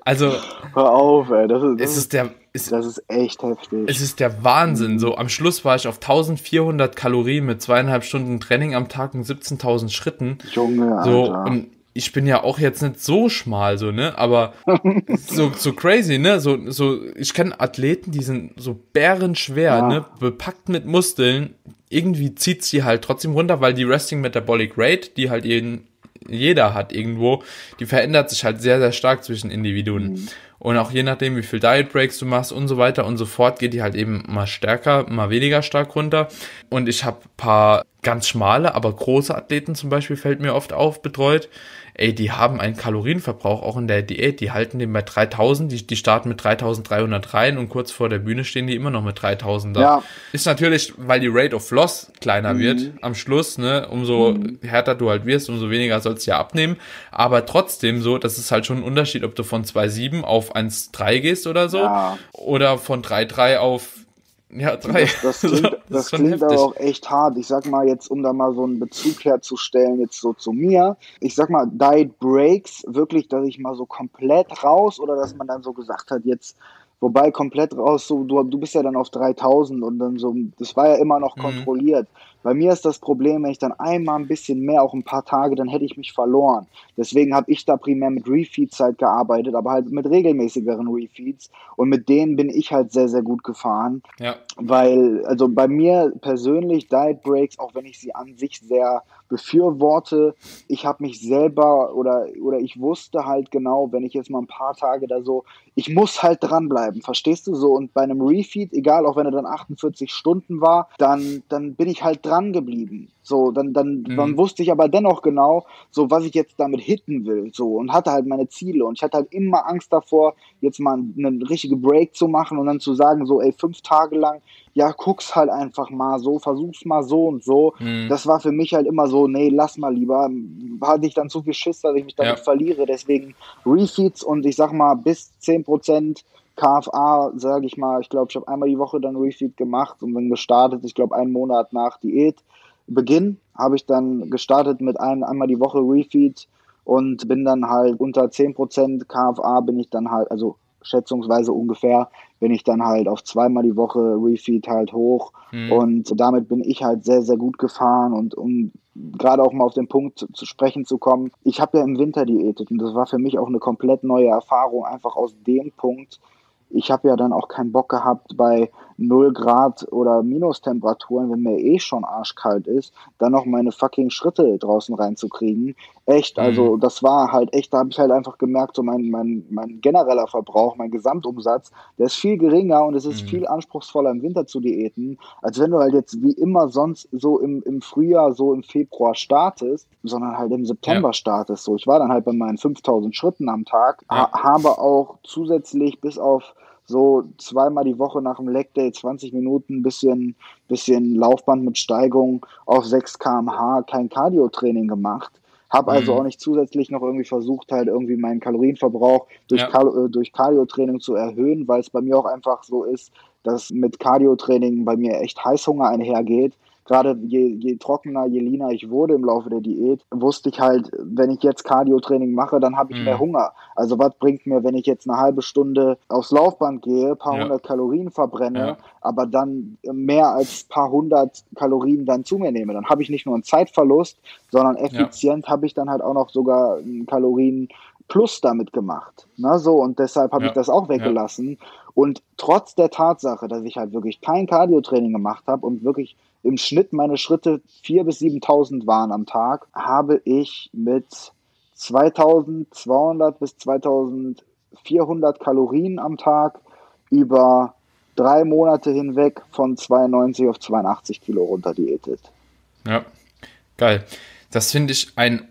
also. Hör auf, ey. Das ist, das es ist der, ist, das ist echt heftig. Es ist der Wahnsinn. So, am Schluss war ich auf 1400 Kalorien mit zweieinhalb Stunden Training am Tag und 17.000 Schritten. Junge, Alter. So, und ich bin ja auch jetzt nicht so schmal, so, ne, aber so, so crazy, ne, so, so, ich kenne Athleten, die sind so bärenschwer, ja. ne, bepackt mit Muskeln, irgendwie zieht sie halt trotzdem runter, weil die Resting Metabolic Rate, die halt jeden, jeder hat irgendwo, die verändert sich halt sehr, sehr stark zwischen Individuen. Mhm. Und auch je nachdem, wie viel Diet Breaks du machst und so weiter und so fort, geht die halt eben mal stärker, mal weniger stark runter. Und ich habe paar ganz schmale, aber große Athleten zum Beispiel, fällt mir oft auf, betreut, ey, die haben einen Kalorienverbrauch auch in der Diät, die halten den bei 3000, die, die starten mit 3300 rein und kurz vor der Bühne stehen die immer noch mit 3000 da. Ja. Ist natürlich, weil die Rate of Loss kleiner mhm. wird am Schluss, ne, umso mhm. härter du halt wirst, umso weniger sollst du ja abnehmen, aber trotzdem so, das ist halt schon ein Unterschied, ob du von 2,7 auf 1,3 gehst oder so ja. oder von 3,3 auf ja, drei. Das, das klingt, das das klingt aber auch echt hart. Ich sag mal jetzt, um da mal so einen Bezug herzustellen, jetzt so zu mir. Ich sag mal, Diet Breaks, wirklich, dass ich mal so komplett raus oder dass man dann so gesagt hat, jetzt Wobei komplett raus, so, du, du bist ja dann auf 3000 und dann so, das war ja immer noch mhm. kontrolliert. Bei mir ist das Problem, wenn ich dann einmal ein bisschen mehr, auch ein paar Tage, dann hätte ich mich verloren. Deswegen habe ich da primär mit Refeeds halt gearbeitet, aber halt mit regelmäßigeren Refeeds. Und mit denen bin ich halt sehr, sehr gut gefahren. Ja. Weil, also bei mir persönlich, Diet Breaks, auch wenn ich sie an sich sehr befürworte. Ich habe mich selber oder, oder ich wusste halt genau, wenn ich jetzt mal ein paar Tage da so, ich muss halt dranbleiben, verstehst du so? Und bei einem Refeed, egal, auch wenn er dann 48 Stunden war, dann, dann bin ich halt dran geblieben. So, dann, dann, mhm. dann wusste ich aber dennoch genau, so was ich jetzt damit hitten will, so und hatte halt meine Ziele und ich hatte halt immer Angst davor, jetzt mal einen richtigen Break zu machen und dann zu sagen, so, ey, fünf Tage lang ja, guck's halt einfach mal so, versuch's mal so und so. Mhm. Das war für mich halt immer so, nee, lass mal lieber. Hatte ich dann zu viel Schiss, dass ich mich damit ja. verliere. Deswegen Refeeds und ich sag mal bis 10% KFA, sage ich mal, ich glaube, ich habe einmal die Woche dann Refeed gemacht und dann gestartet, ich glaube, einen Monat nach Diätbeginn habe ich dann gestartet mit ein, einmal die Woche Refeed und bin dann halt unter 10% KFA bin ich dann halt, also schätzungsweise ungefähr, bin ich dann halt auf zweimal die Woche Refeed halt hoch. Mhm. Und damit bin ich halt sehr, sehr gut gefahren. Und um gerade auch mal auf den Punkt zu, zu sprechen zu kommen, ich habe ja im Winter diätet und das war für mich auch eine komplett neue Erfahrung, einfach aus dem Punkt, ich habe ja dann auch keinen Bock gehabt, bei 0 Grad oder Minustemperaturen, wenn mir eh schon arschkalt ist, dann noch meine fucking Schritte draußen reinzukriegen. Echt, also mhm. das war halt echt, da habe ich halt einfach gemerkt, so mein, mein, mein genereller Verbrauch, mein Gesamtumsatz, der ist viel geringer und es ist mhm. viel anspruchsvoller im Winter zu diäten, als wenn du halt jetzt wie immer sonst so im, im Frühjahr, so im Februar startest, sondern halt im September ja. startest. So, ich war dann halt bei meinen 5000 Schritten am Tag, ja. ha habe auch zusätzlich bis auf so zweimal die Woche nach dem Leg Day 20 Minuten, bisschen, bisschen Laufband mit Steigung auf 6 kmh, kein Cardio-Training gemacht. Habe also mhm. auch nicht zusätzlich noch irgendwie versucht, halt irgendwie meinen Kalorienverbrauch durch, ja. Kal äh, durch Cardio-Training zu erhöhen, weil es bei mir auch einfach so ist, dass mit Cardio-Training bei mir echt Heißhunger einhergeht gerade je, je trockener, je leaner ich wurde im Laufe der Diät, wusste ich halt, wenn ich jetzt Cardio-Training mache, dann habe ich mhm. mehr Hunger. Also was bringt mir, wenn ich jetzt eine halbe Stunde aufs Laufband gehe, paar ja. hundert Kalorien verbrenne, ja. aber dann mehr als paar hundert Kalorien dann zu mir nehme? Dann habe ich nicht nur einen Zeitverlust, sondern effizient ja. habe ich dann halt auch noch sogar Kalorien Plus damit gemacht. Ne, so, und deshalb habe ich das auch weggelassen. Und trotz der Tatsache, dass ich halt wirklich kein Cardio-Training gemacht habe und wirklich im Schnitt meine Schritte 4.000 bis 7.000 waren am Tag, habe ich mit 2.200 bis 2.400 Kalorien am Tag über drei Monate hinweg von 92 auf 82 Kilo runter diätet. Ja, geil. Das finde ich ein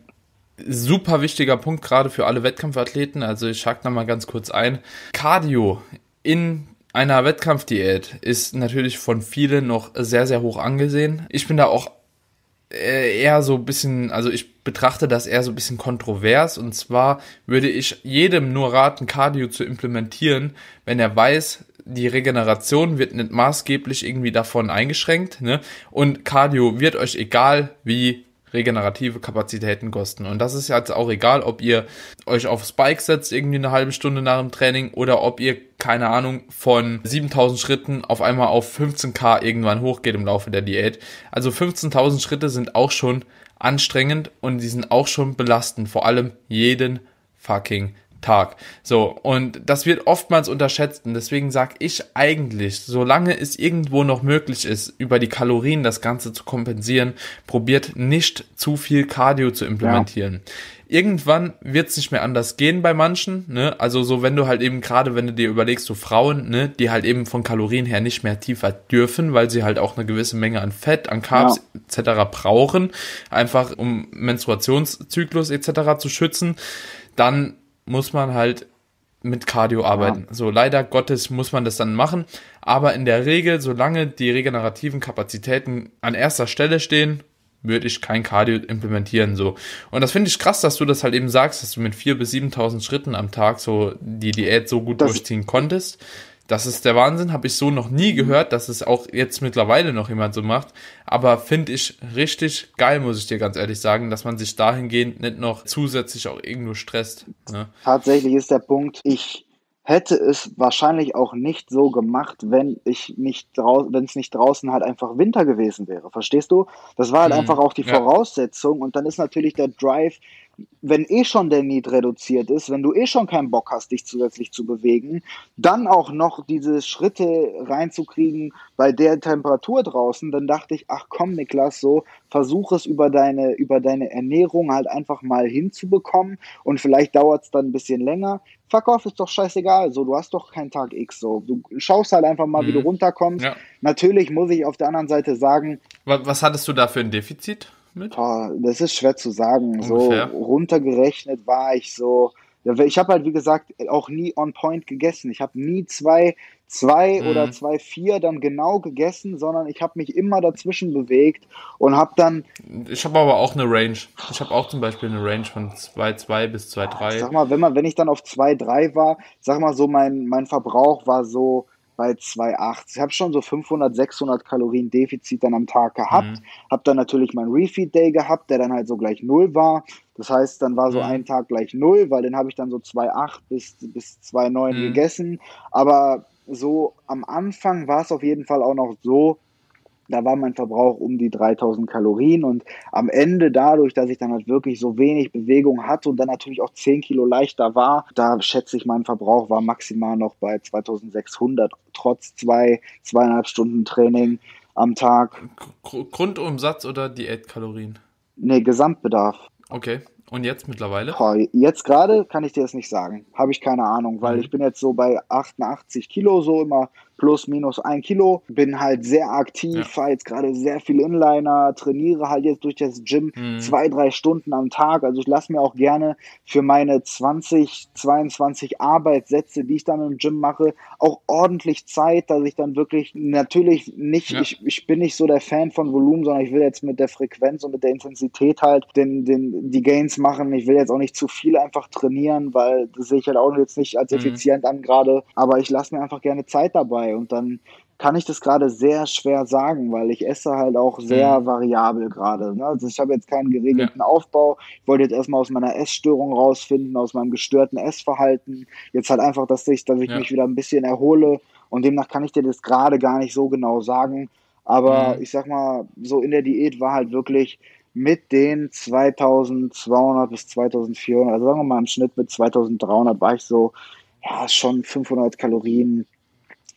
super wichtiger Punkt, gerade für alle Wettkampfathleten. Also ich hake nochmal ganz kurz ein. Cardio in einer Wettkampfdiät ist natürlich von vielen noch sehr, sehr hoch angesehen. Ich bin da auch äh, eher so ein bisschen, also ich betrachte das eher so ein bisschen kontrovers. Und zwar würde ich jedem nur raten, Cardio zu implementieren, wenn er weiß, die Regeneration wird nicht maßgeblich irgendwie davon eingeschränkt, ne? Und Cardio wird euch egal wie regenerative Kapazitäten kosten. Und das ist jetzt auch egal, ob ihr euch auf Spike setzt, irgendwie eine halbe Stunde nach dem Training, oder ob ihr, keine Ahnung, von 7000 Schritten auf einmal auf 15k irgendwann hochgeht im Laufe der Diät. Also 15.000 Schritte sind auch schon anstrengend und die sind auch schon belastend, vor allem jeden fucking Tag. So, und das wird oftmals unterschätzt und deswegen sage ich eigentlich, solange es irgendwo noch möglich ist, über die Kalorien das Ganze zu kompensieren, probiert nicht zu viel Cardio zu implementieren. Ja. Irgendwann wird es nicht mehr anders gehen bei manchen, ne? Also so, wenn du halt eben gerade, wenn du dir überlegst, so Frauen, ne, die halt eben von Kalorien her nicht mehr tiefer dürfen, weil sie halt auch eine gewisse Menge an Fett, an Carbs ja. etc. brauchen, einfach um Menstruationszyklus etc. zu schützen, dann muss man halt mit Cardio arbeiten. Ja. So, leider Gottes muss man das dann machen. Aber in der Regel, solange die regenerativen Kapazitäten an erster Stelle stehen, würde ich kein Cardio implementieren, so. Und das finde ich krass, dass du das halt eben sagst, dass du mit 4.000 bis 7.000 Schritten am Tag so die Diät so gut das durchziehen konntest. Das ist der Wahnsinn, habe ich so noch nie gehört, dass es auch jetzt mittlerweile noch jemand so macht. Aber finde ich richtig geil, muss ich dir ganz ehrlich sagen, dass man sich dahingehend nicht noch zusätzlich auch irgendwo stresst. Ne? Tatsächlich ist der Punkt, ich hätte es wahrscheinlich auch nicht so gemacht, wenn ich nicht wenn es nicht draußen halt einfach Winter gewesen wäre. Verstehst du? Das war halt mhm. einfach auch die Voraussetzung und dann ist natürlich der Drive wenn eh schon der Need reduziert ist, wenn du eh schon keinen Bock hast, dich zusätzlich zu bewegen, dann auch noch diese Schritte reinzukriegen bei der Temperatur draußen, dann dachte ich, ach komm, Niklas, so versuch es über deine, über deine Ernährung halt einfach mal hinzubekommen und vielleicht dauert es dann ein bisschen länger. Fuck off, ist doch scheißegal, so, du hast doch keinen Tag X, so. Du schaust halt einfach mal, mhm. wie du mhm. runterkommst. Ja. Natürlich muss ich auf der anderen Seite sagen. Was hattest du da für ein Defizit? Mit? Das ist schwer zu sagen. Ungefähr. So runtergerechnet war ich so. Ich habe halt, wie gesagt, auch nie on point gegessen. Ich habe nie zwei, zwei mhm. oder zwei, vier dann genau gegessen, sondern ich habe mich immer dazwischen bewegt und habe dann. Ich habe aber auch eine Range. Ich habe auch zum Beispiel eine Range von 2,2 bis 2,3. Sag mal, wenn man, wenn ich dann auf 2,3 war, sag mal so, mein, mein Verbrauch war so bei 2,8. Ich habe schon so 500, 600 Kalorien Defizit dann am Tag gehabt. Mhm. Habe dann natürlich meinen Refeed Day gehabt, der dann halt so gleich null war. Das heißt, dann war so mhm. ein Tag gleich null, weil den habe ich dann so 2,8 bis, bis 2,9 mhm. gegessen. Aber so am Anfang war es auf jeden Fall auch noch so, da war mein Verbrauch um die 3000 Kalorien und am Ende dadurch, dass ich dann halt wirklich so wenig Bewegung hatte und dann natürlich auch 10 Kilo leichter war, da schätze ich, mein Verbrauch war maximal noch bei 2600, trotz zwei, zweieinhalb Stunden Training am Tag. Grundumsatz oder Diätkalorien? Nee, Gesamtbedarf. Okay. Und jetzt mittlerweile? Boah, jetzt gerade kann ich dir das nicht sagen. Habe ich keine Ahnung, weil mhm. ich bin jetzt so bei 88 Kilo so immer plus minus ein Kilo. Bin halt sehr aktiv, ja. fahre jetzt gerade sehr viel Inliner, trainiere halt jetzt durch das Gym mhm. zwei, drei Stunden am Tag. Also ich lasse mir auch gerne für meine 20, 22 Arbeitssätze, die ich dann im Gym mache, auch ordentlich Zeit, dass ich dann wirklich natürlich nicht, ja. ich, ich bin nicht so der Fan von Volumen, sondern ich will jetzt mit der Frequenz und mit der Intensität halt den, den, die Gains machen. Ich will jetzt auch nicht zu viel einfach trainieren, weil das sehe ich halt auch jetzt nicht als mhm. effizient mhm. an gerade. Aber ich lasse mir einfach gerne Zeit dabei und dann kann ich das gerade sehr schwer sagen, weil ich esse halt auch sehr mhm. variabel gerade. Ne? Also ich habe jetzt keinen geregelten ja. Aufbau. Ich wollte jetzt erstmal aus meiner Essstörung rausfinden, aus meinem gestörten Essverhalten. Jetzt halt einfach, dass ich, dass ich ja. mich wieder ein bisschen erhole und demnach kann ich dir das gerade gar nicht so genau sagen. Aber mhm. ich sag mal, so in der Diät war halt wirklich mit den 2200 bis 2400, also sagen wir mal im Schnitt mit 2300 war ich so, ja, schon 500 Kalorien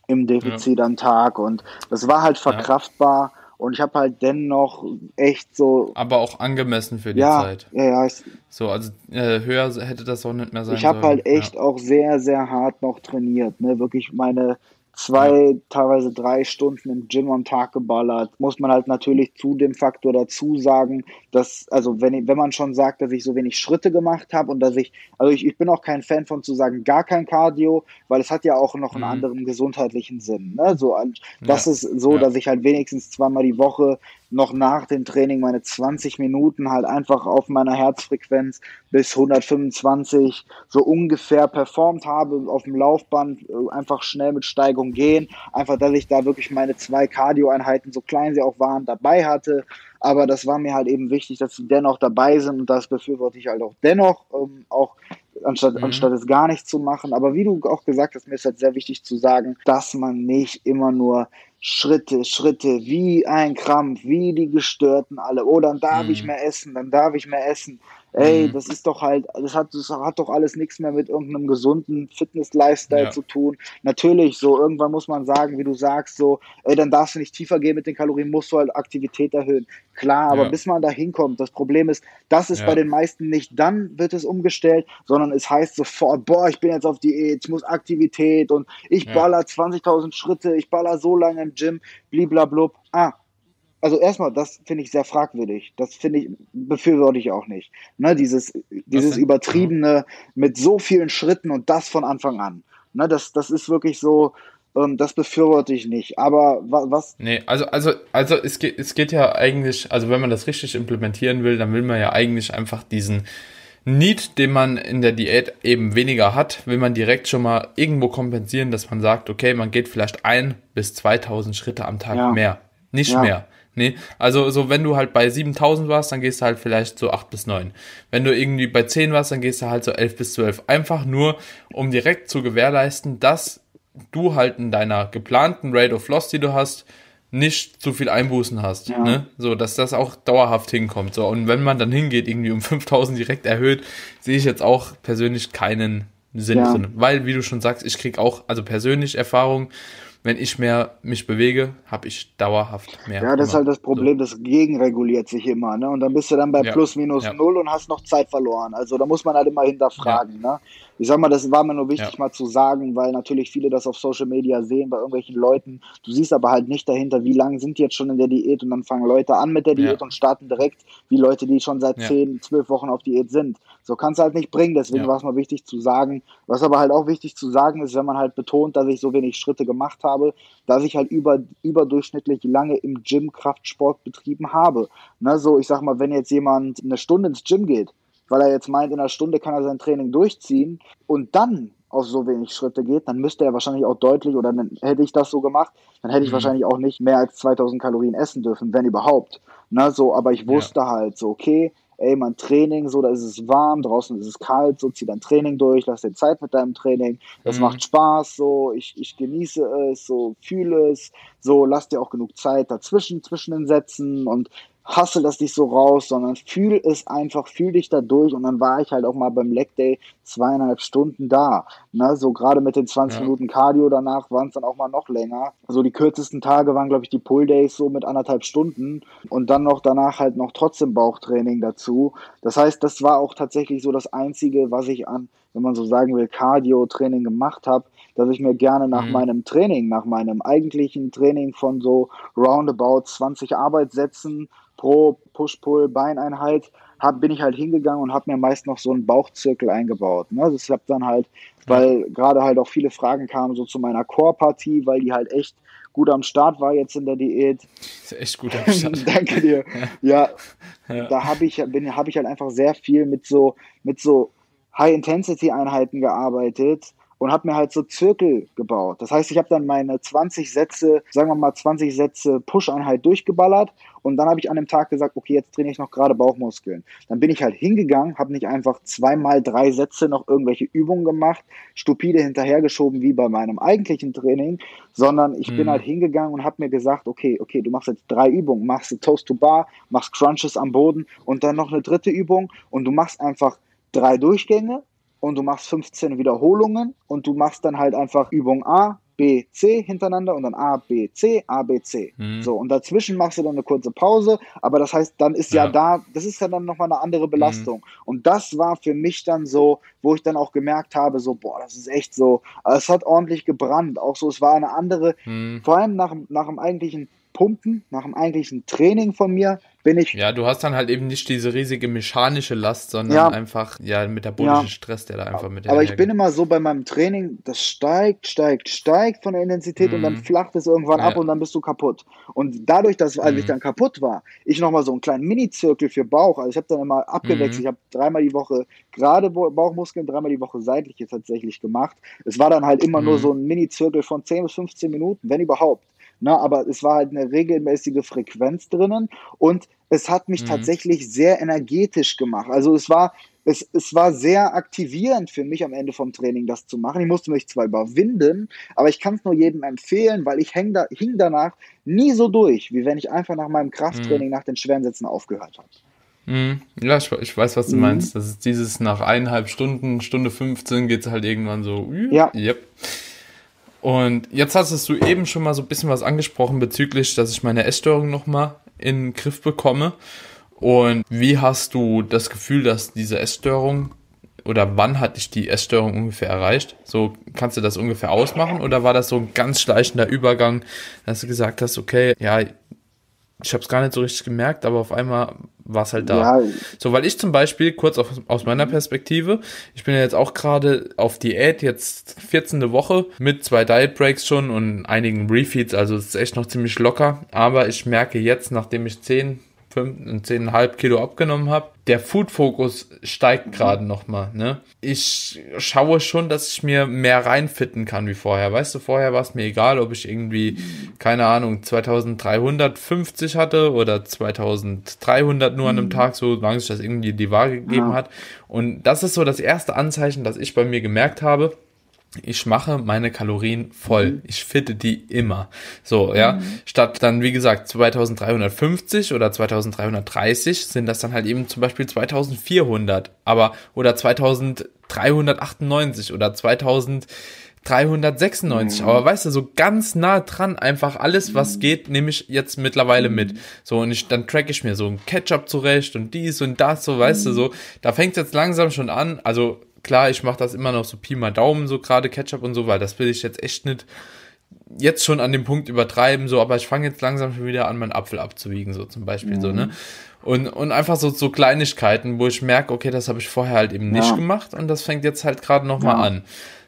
im Defizit ja. am Tag und das war halt verkraftbar. Ja. Und ich habe halt dennoch echt so. Aber auch angemessen für die ja, Zeit. Ja, ja. Ich, so, also äh, höher hätte das auch nicht mehr sein Ich habe halt echt ja. auch sehr, sehr hart noch trainiert. Ne? Wirklich meine zwei, teilweise drei Stunden im Gym am Tag geballert. Muss man halt natürlich zu dem Faktor dazu sagen, dass, also wenn, wenn man schon sagt, dass ich so wenig Schritte gemacht habe und dass ich, also ich, ich bin auch kein Fan von zu sagen, gar kein Cardio, weil es hat ja auch noch einen mhm. anderen gesundheitlichen Sinn. Ne? So, das ja. ist so, ja. dass ich halt wenigstens zweimal die Woche noch nach dem Training meine 20 Minuten halt einfach auf meiner Herzfrequenz bis 125 so ungefähr performt habe, auf dem Laufband äh, einfach schnell mit Steigung gehen, einfach, dass ich da wirklich meine zwei Cardio-Einheiten, so klein sie auch waren, dabei hatte, aber das war mir halt eben wichtig, dass sie dennoch dabei sind und das befürworte ich halt auch dennoch, ähm, auch anstatt, mhm. anstatt es gar nicht zu machen. Aber wie du auch gesagt hast, mir ist halt sehr wichtig zu sagen, dass man nicht immer nur Schritte, Schritte, wie ein Krampf, wie die Gestörten alle. Oh, dann darf mhm. ich mehr essen, dann darf ich mehr essen. Ey, mhm. das ist doch halt, das hat, das hat doch alles nichts mehr mit irgendeinem gesunden Fitness-Lifestyle ja. zu tun. Natürlich, so irgendwann muss man sagen, wie du sagst, so, ey, dann darfst du nicht tiefer gehen mit den Kalorien, musst du halt Aktivität erhöhen. Klar, aber ja. bis man da hinkommt, das Problem ist, das ist ja. bei den meisten nicht dann wird es umgestellt, sondern es heißt sofort, boah, ich bin jetzt auf Diät, ich muss Aktivität und ich baller 20.000 Schritte, ich baller so lange im Gym, bliblablub. Ah, also erstmal, das finde ich sehr fragwürdig. Das finde ich, befürworte ich auch nicht. Ne, dieses, dieses übertriebene mit so vielen Schritten und das von Anfang an. Ne, das, das ist wirklich so, ähm, das befürworte ich nicht. Aber was? Nee, also, also, also es geht, es geht ja eigentlich, also wenn man das richtig implementieren will, dann will man ja eigentlich einfach diesen Need, den man in der Diät eben weniger hat, will man direkt schon mal irgendwo kompensieren, dass man sagt, okay, man geht vielleicht ein bis 2000 Schritte am Tag ja. mehr. Nicht ja. mehr. Nee, also so wenn du halt bei 7000 warst, dann gehst du halt vielleicht so 8 bis 9. Wenn du irgendwie bei 10 warst, dann gehst du halt so 11 bis 12. Einfach nur, um direkt zu gewährleisten, dass du halt in deiner geplanten Rate of Loss, die du hast, nicht zu viel Einbußen hast, ja. ne? So, dass das auch dauerhaft hinkommt. So, und wenn man dann hingeht, irgendwie um 5000 direkt erhöht, sehe ich jetzt auch persönlich keinen Sinn ja. drin. Weil, wie du schon sagst, ich krieg auch, also persönlich Erfahrung, wenn ich mehr mich bewege, habe ich dauerhaft mehr. Ja, das ist halt das Problem, das gegenreguliert sich immer, ne? Und dann bist du dann bei ja. plus minus ja. null und hast noch Zeit verloren. Also da muss man halt immer hinterfragen, ja. ne? Ich sag mal, das war mir nur wichtig ja. mal zu sagen, weil natürlich viele das auf Social Media sehen bei irgendwelchen Leuten. Du siehst aber halt nicht dahinter, wie lange sind die jetzt schon in der Diät und dann fangen Leute an mit der Diät ja. und starten direkt wie Leute, die schon seit ja. 10, 12 Wochen auf Diät sind. So kannst du halt nicht bringen, deswegen war es mal wichtig zu sagen. Was aber halt auch wichtig zu sagen ist, wenn man halt betont, dass ich so wenig Schritte gemacht habe, dass ich halt über, überdurchschnittlich lange im Gym Kraftsport betrieben habe. Ne, so, ich sag mal, wenn jetzt jemand eine Stunde ins Gym geht, weil er jetzt meint, in einer Stunde kann er sein Training durchziehen und dann auf so wenig Schritte geht, dann müsste er wahrscheinlich auch deutlich, oder dann hätte ich das so gemacht, dann hätte ich mhm. wahrscheinlich auch nicht mehr als 2000 Kalorien essen dürfen, wenn überhaupt. Na, so, aber ich wusste ja. halt so, okay, ey, mein Training, so, da ist es warm, draußen ist es kalt, so, zieh dein Training durch, lass dir Zeit mit deinem Training, das mhm. macht Spaß, so, ich, ich genieße es, so, fühle es, so, lass dir auch genug Zeit dazwischen, zwischen den Sätzen und hassel das nicht so raus, sondern fühl es einfach, fühl dich da durch und dann war ich halt auch mal beim Leg Day zweieinhalb Stunden da. Ne? So gerade mit den 20 ja. Minuten Cardio danach waren es dann auch mal noch länger. So die kürzesten Tage waren, glaube ich, die Pull Days so mit anderthalb Stunden und dann noch danach halt noch trotzdem Bauchtraining dazu. Das heißt, das war auch tatsächlich so das Einzige, was ich an wenn man so sagen will, Cardio-Training gemacht habe, dass ich mir gerne nach mhm. meinem Training, nach meinem eigentlichen Training von so roundabout 20 Arbeitssätzen pro Push-Pull-Beineinheit, hab, bin ich halt hingegangen und habe mir meist noch so einen Bauchzirkel eingebaut. Ne? Das habe dann halt, weil gerade halt auch viele Fragen kamen so zu meiner Core-Partie, weil die halt echt gut am Start war jetzt in der Diät. Ist echt gut am Start. Danke dir. Ja, ja. da habe ich, hab ich halt einfach sehr viel mit so, mit so High-Intensity-Einheiten gearbeitet und habe mir halt so Zirkel gebaut. Das heißt, ich habe dann meine 20 Sätze, sagen wir mal 20 Sätze Push-Einheit durchgeballert und dann habe ich an dem Tag gesagt, okay, jetzt trainiere ich noch gerade Bauchmuskeln. Dann bin ich halt hingegangen, habe nicht einfach zweimal drei Sätze noch irgendwelche Übungen gemacht, stupide hinterhergeschoben wie bei meinem eigentlichen Training, sondern ich mhm. bin halt hingegangen und habe mir gesagt, okay, okay, du machst jetzt drei Übungen, machst du Toast to Bar, machst Crunches am Boden und dann noch eine dritte Übung und du machst einfach drei Durchgänge und du machst 15 Wiederholungen und du machst dann halt einfach Übung A, B, C hintereinander und dann A, B, C, A, B, C. Mhm. So, und dazwischen machst du dann eine kurze Pause, aber das heißt, dann ist ja, ja da, das ist ja dann nochmal eine andere Belastung. Mhm. Und das war für mich dann so, wo ich dann auch gemerkt habe, so, boah, das ist echt so, es hat ordentlich gebrannt. Auch so, es war eine andere, mhm. vor allem nach, nach dem eigentlichen Pumpen, nach dem eigentlichen Training von mir, bin ich. Ja, du hast dann halt eben nicht diese riesige mechanische Last, sondern ja, einfach, ja, metabolische ja, Stress, der da einfach mit Aber ich bin immer so bei meinem Training, das steigt, steigt, steigt von der Intensität mhm. und dann mhm. flacht es irgendwann ja. ab und dann bist du kaputt. Und dadurch, dass, als mhm. ich dann kaputt war, ich nochmal so einen kleinen Mini-Zirkel für Bauch, also ich habe dann immer abgewechselt, mhm. ich habe dreimal die Woche gerade Bauchmuskeln, dreimal die Woche seitliche tatsächlich gemacht. Es war dann halt immer nur mhm. so ein Mini-Zirkel von 10 bis 15 Minuten, wenn überhaupt. Na, ne, aber es war halt eine regelmäßige Frequenz drinnen und es hat mich mhm. tatsächlich sehr energetisch gemacht. Also es war, es, es war sehr aktivierend für mich am Ende vom Training, das zu machen. Ich musste mich zwar überwinden, aber ich kann es nur jedem empfehlen, weil ich häng da, hing danach nie so durch, wie wenn ich einfach nach meinem Krafttraining, mhm. nach den schweren Sätzen aufgehört habe. Mhm. Ja, ich, ich, weiß, was du mhm. meinst. Das ist dieses nach eineinhalb Stunden, Stunde 15 geht es halt irgendwann so. Ja. Yep. Und jetzt hast du eben schon mal so ein bisschen was angesprochen bezüglich, dass ich meine Essstörung nochmal in den Griff bekomme. Und wie hast du das Gefühl, dass diese Essstörung oder wann hat dich die Essstörung ungefähr erreicht? So kannst du das ungefähr ausmachen oder war das so ein ganz schleichender Übergang, dass du gesagt hast, okay, ja, ich habe es gar nicht so richtig gemerkt, aber auf einmal war es halt da. Ja. So, weil ich zum Beispiel, kurz auf, aus meiner Perspektive, ich bin ja jetzt auch gerade auf Diät, jetzt 14. Woche mit zwei Diet Breaks schon und einigen Refeeds, also es ist echt noch ziemlich locker, aber ich merke jetzt, nachdem ich 10, 10,5 Kilo abgenommen habe. Der Food-Fokus steigt gerade nochmal. Ne? Ich schaue schon, dass ich mir mehr reinfitten kann wie vorher. Weißt du, vorher war es mir egal, ob ich irgendwie, keine Ahnung, 2350 hatte oder 2300 nur an einem mhm. Tag, so lange sich das irgendwie die Waage gegeben ja. hat. Und das ist so das erste Anzeichen, das ich bei mir gemerkt habe ich mache meine Kalorien voll. Mhm. Ich fitte die immer. So, ja. Mhm. Statt dann, wie gesagt, 2350 oder 2330 sind das dann halt eben zum Beispiel 2400. Aber, oder 2398 oder 2396. Mhm. Aber weißt du, so ganz nah dran einfach alles, was mhm. geht, nehme ich jetzt mittlerweile mit. Mhm. So, und ich, dann track ich mir so ein Ketchup zurecht und dies und das, so, weißt du, so. Da fängt es jetzt langsam schon an. Also, klar, ich mache das immer noch so Pi mal Daumen, so gerade Ketchup und so, weil das will ich jetzt echt nicht jetzt schon an dem Punkt übertreiben, so, aber ich fange jetzt langsam schon wieder an, meinen Apfel abzuwiegen, so zum Beispiel, mhm. so, ne? Und, und einfach so, so Kleinigkeiten, wo ich merke, okay, das habe ich vorher halt eben nicht ja. gemacht und das fängt jetzt halt gerade nochmal ja. an.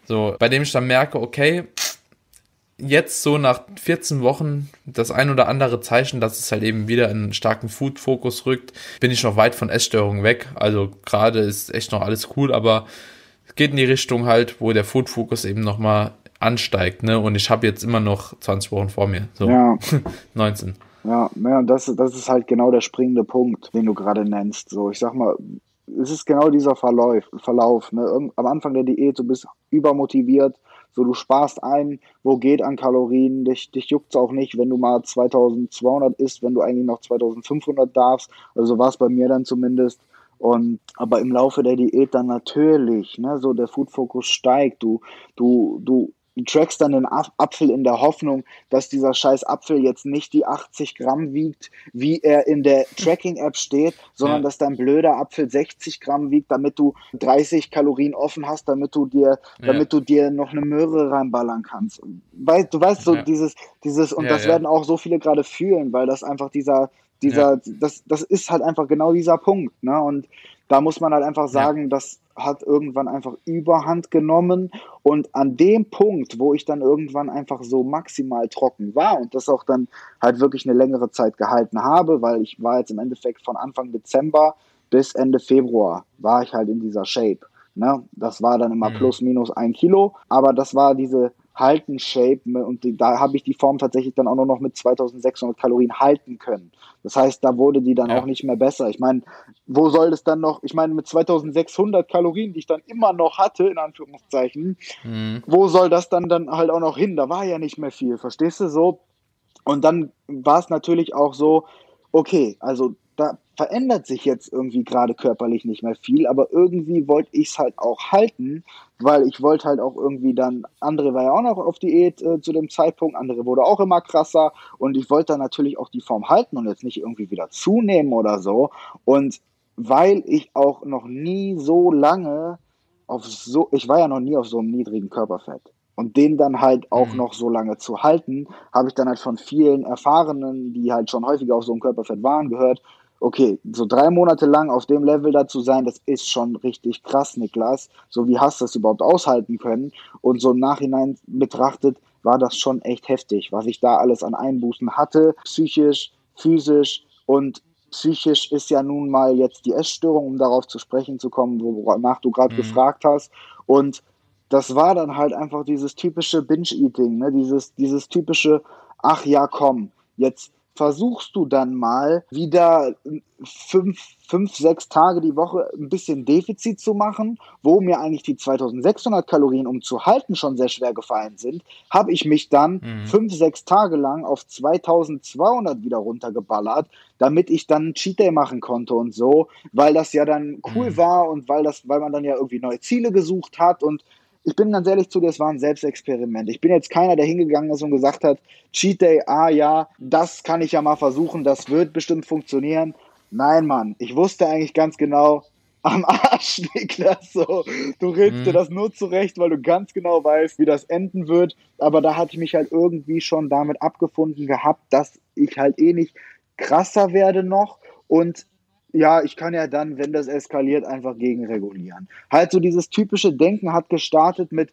So, bei dem ich dann merke, okay, jetzt so nach 14 Wochen das ein oder andere Zeichen, dass es halt eben wieder in einen starken Food-Fokus rückt, bin ich noch weit von Essstörungen weg. Also gerade ist echt noch alles cool, aber es geht in die Richtung halt, wo der Food-Fokus eben nochmal ansteigt, ne? Und ich habe jetzt immer noch 20 Wochen vor mir. So ja. 19. Ja, ja das, das ist halt genau der springende Punkt, den du gerade nennst. So, ich sag mal, es ist genau dieser Verlauf. Verlauf ne? Am Anfang der Diät, du bist übermotiviert, so, du sparst ein, wo geht an Kalorien, dich, dich juckt es auch nicht, wenn du mal 2200 isst, wenn du eigentlich noch 2500 darfst. Also war es bei mir dann zumindest. Und aber im Laufe der Diät dann natürlich, ne, so der Food Focus steigt, du, du, du du trackst dann den Apfel in der Hoffnung, dass dieser scheiß Apfel jetzt nicht die 80 Gramm wiegt, wie er in der Tracking-App steht, sondern ja. dass dein blöder Apfel 60 Gramm wiegt, damit du 30 Kalorien offen hast, damit du dir, ja. damit du dir noch eine Möhre reinballern kannst. Weil, du weißt so, ja. dieses, dieses, und das werden auch so viele gerade fühlen, weil das einfach dieser, dieser, das, das ist halt einfach genau dieser Punkt, ne? Und da muss man halt einfach sagen, ja. das hat irgendwann einfach Überhand genommen. Und an dem Punkt, wo ich dann irgendwann einfach so maximal trocken war und das auch dann halt wirklich eine längere Zeit gehalten habe, weil ich war jetzt im Endeffekt von Anfang Dezember bis Ende Februar war ich halt in dieser Shape. Ne? Das war dann immer mhm. plus minus ein Kilo, aber das war diese halten Shape und die, da habe ich die Form tatsächlich dann auch nur noch mit 2600 Kalorien halten können. Das heißt, da wurde die dann ja. auch nicht mehr besser. Ich meine, wo soll das dann noch, ich meine, mit 2600 Kalorien, die ich dann immer noch hatte, in Anführungszeichen, mhm. wo soll das dann dann halt auch noch hin? Da war ja nicht mehr viel, verstehst du so? Und dann war es natürlich auch so, okay, also da verändert sich jetzt irgendwie gerade körperlich nicht mehr viel, aber irgendwie wollte ich es halt auch halten, weil ich wollte halt auch irgendwie dann, andere war ja auch noch auf Diät äh, zu dem Zeitpunkt, andere wurde auch immer krasser und ich wollte dann natürlich auch die Form halten und jetzt nicht irgendwie wieder zunehmen oder so und weil ich auch noch nie so lange auf so, ich war ja noch nie auf so einem niedrigen Körperfett. Und den dann halt auch mhm. noch so lange zu halten, habe ich dann halt von vielen Erfahrenen, die halt schon häufiger auf so einem Körperfett waren, gehört, okay, so drei Monate lang auf dem Level da zu sein, das ist schon richtig krass, Niklas. So wie hast du das überhaupt aushalten können? Und so im Nachhinein betrachtet war das schon echt heftig, was ich da alles an Einbußen hatte, psychisch, physisch und psychisch ist ja nun mal jetzt die Essstörung, um darauf zu sprechen zu kommen, wonach du gerade mhm. gefragt hast. Und das war dann halt einfach dieses typische Binge-Eating, ne? dieses, dieses typische, ach ja, komm, jetzt versuchst du dann mal wieder fünf, fünf, sechs Tage die Woche ein bisschen Defizit zu machen, wo mir eigentlich die 2600 Kalorien, um zu halten, schon sehr schwer gefallen sind, habe ich mich dann mhm. fünf, sechs Tage lang auf 2200 wieder runtergeballert, damit ich dann Cheat Day machen konnte und so, weil das ja dann cool mhm. war und weil das, weil man dann ja irgendwie neue Ziele gesucht hat und ich bin ganz ehrlich zu dir, es war ein Selbstexperiment. Ich bin jetzt keiner, der hingegangen ist und gesagt hat, Cheat Day, ah ja, das kann ich ja mal versuchen, das wird bestimmt funktionieren. Nein, Mann, ich wusste eigentlich ganz genau, am Arsch, Niklas, so. Du redest mhm. dir das nur zurecht, weil du ganz genau weißt, wie das enden wird. Aber da hatte ich mich halt irgendwie schon damit abgefunden gehabt, dass ich halt eh nicht krasser werde noch und ja, ich kann ja dann, wenn das eskaliert, einfach gegenregulieren. Halt so dieses typische Denken hat gestartet mit,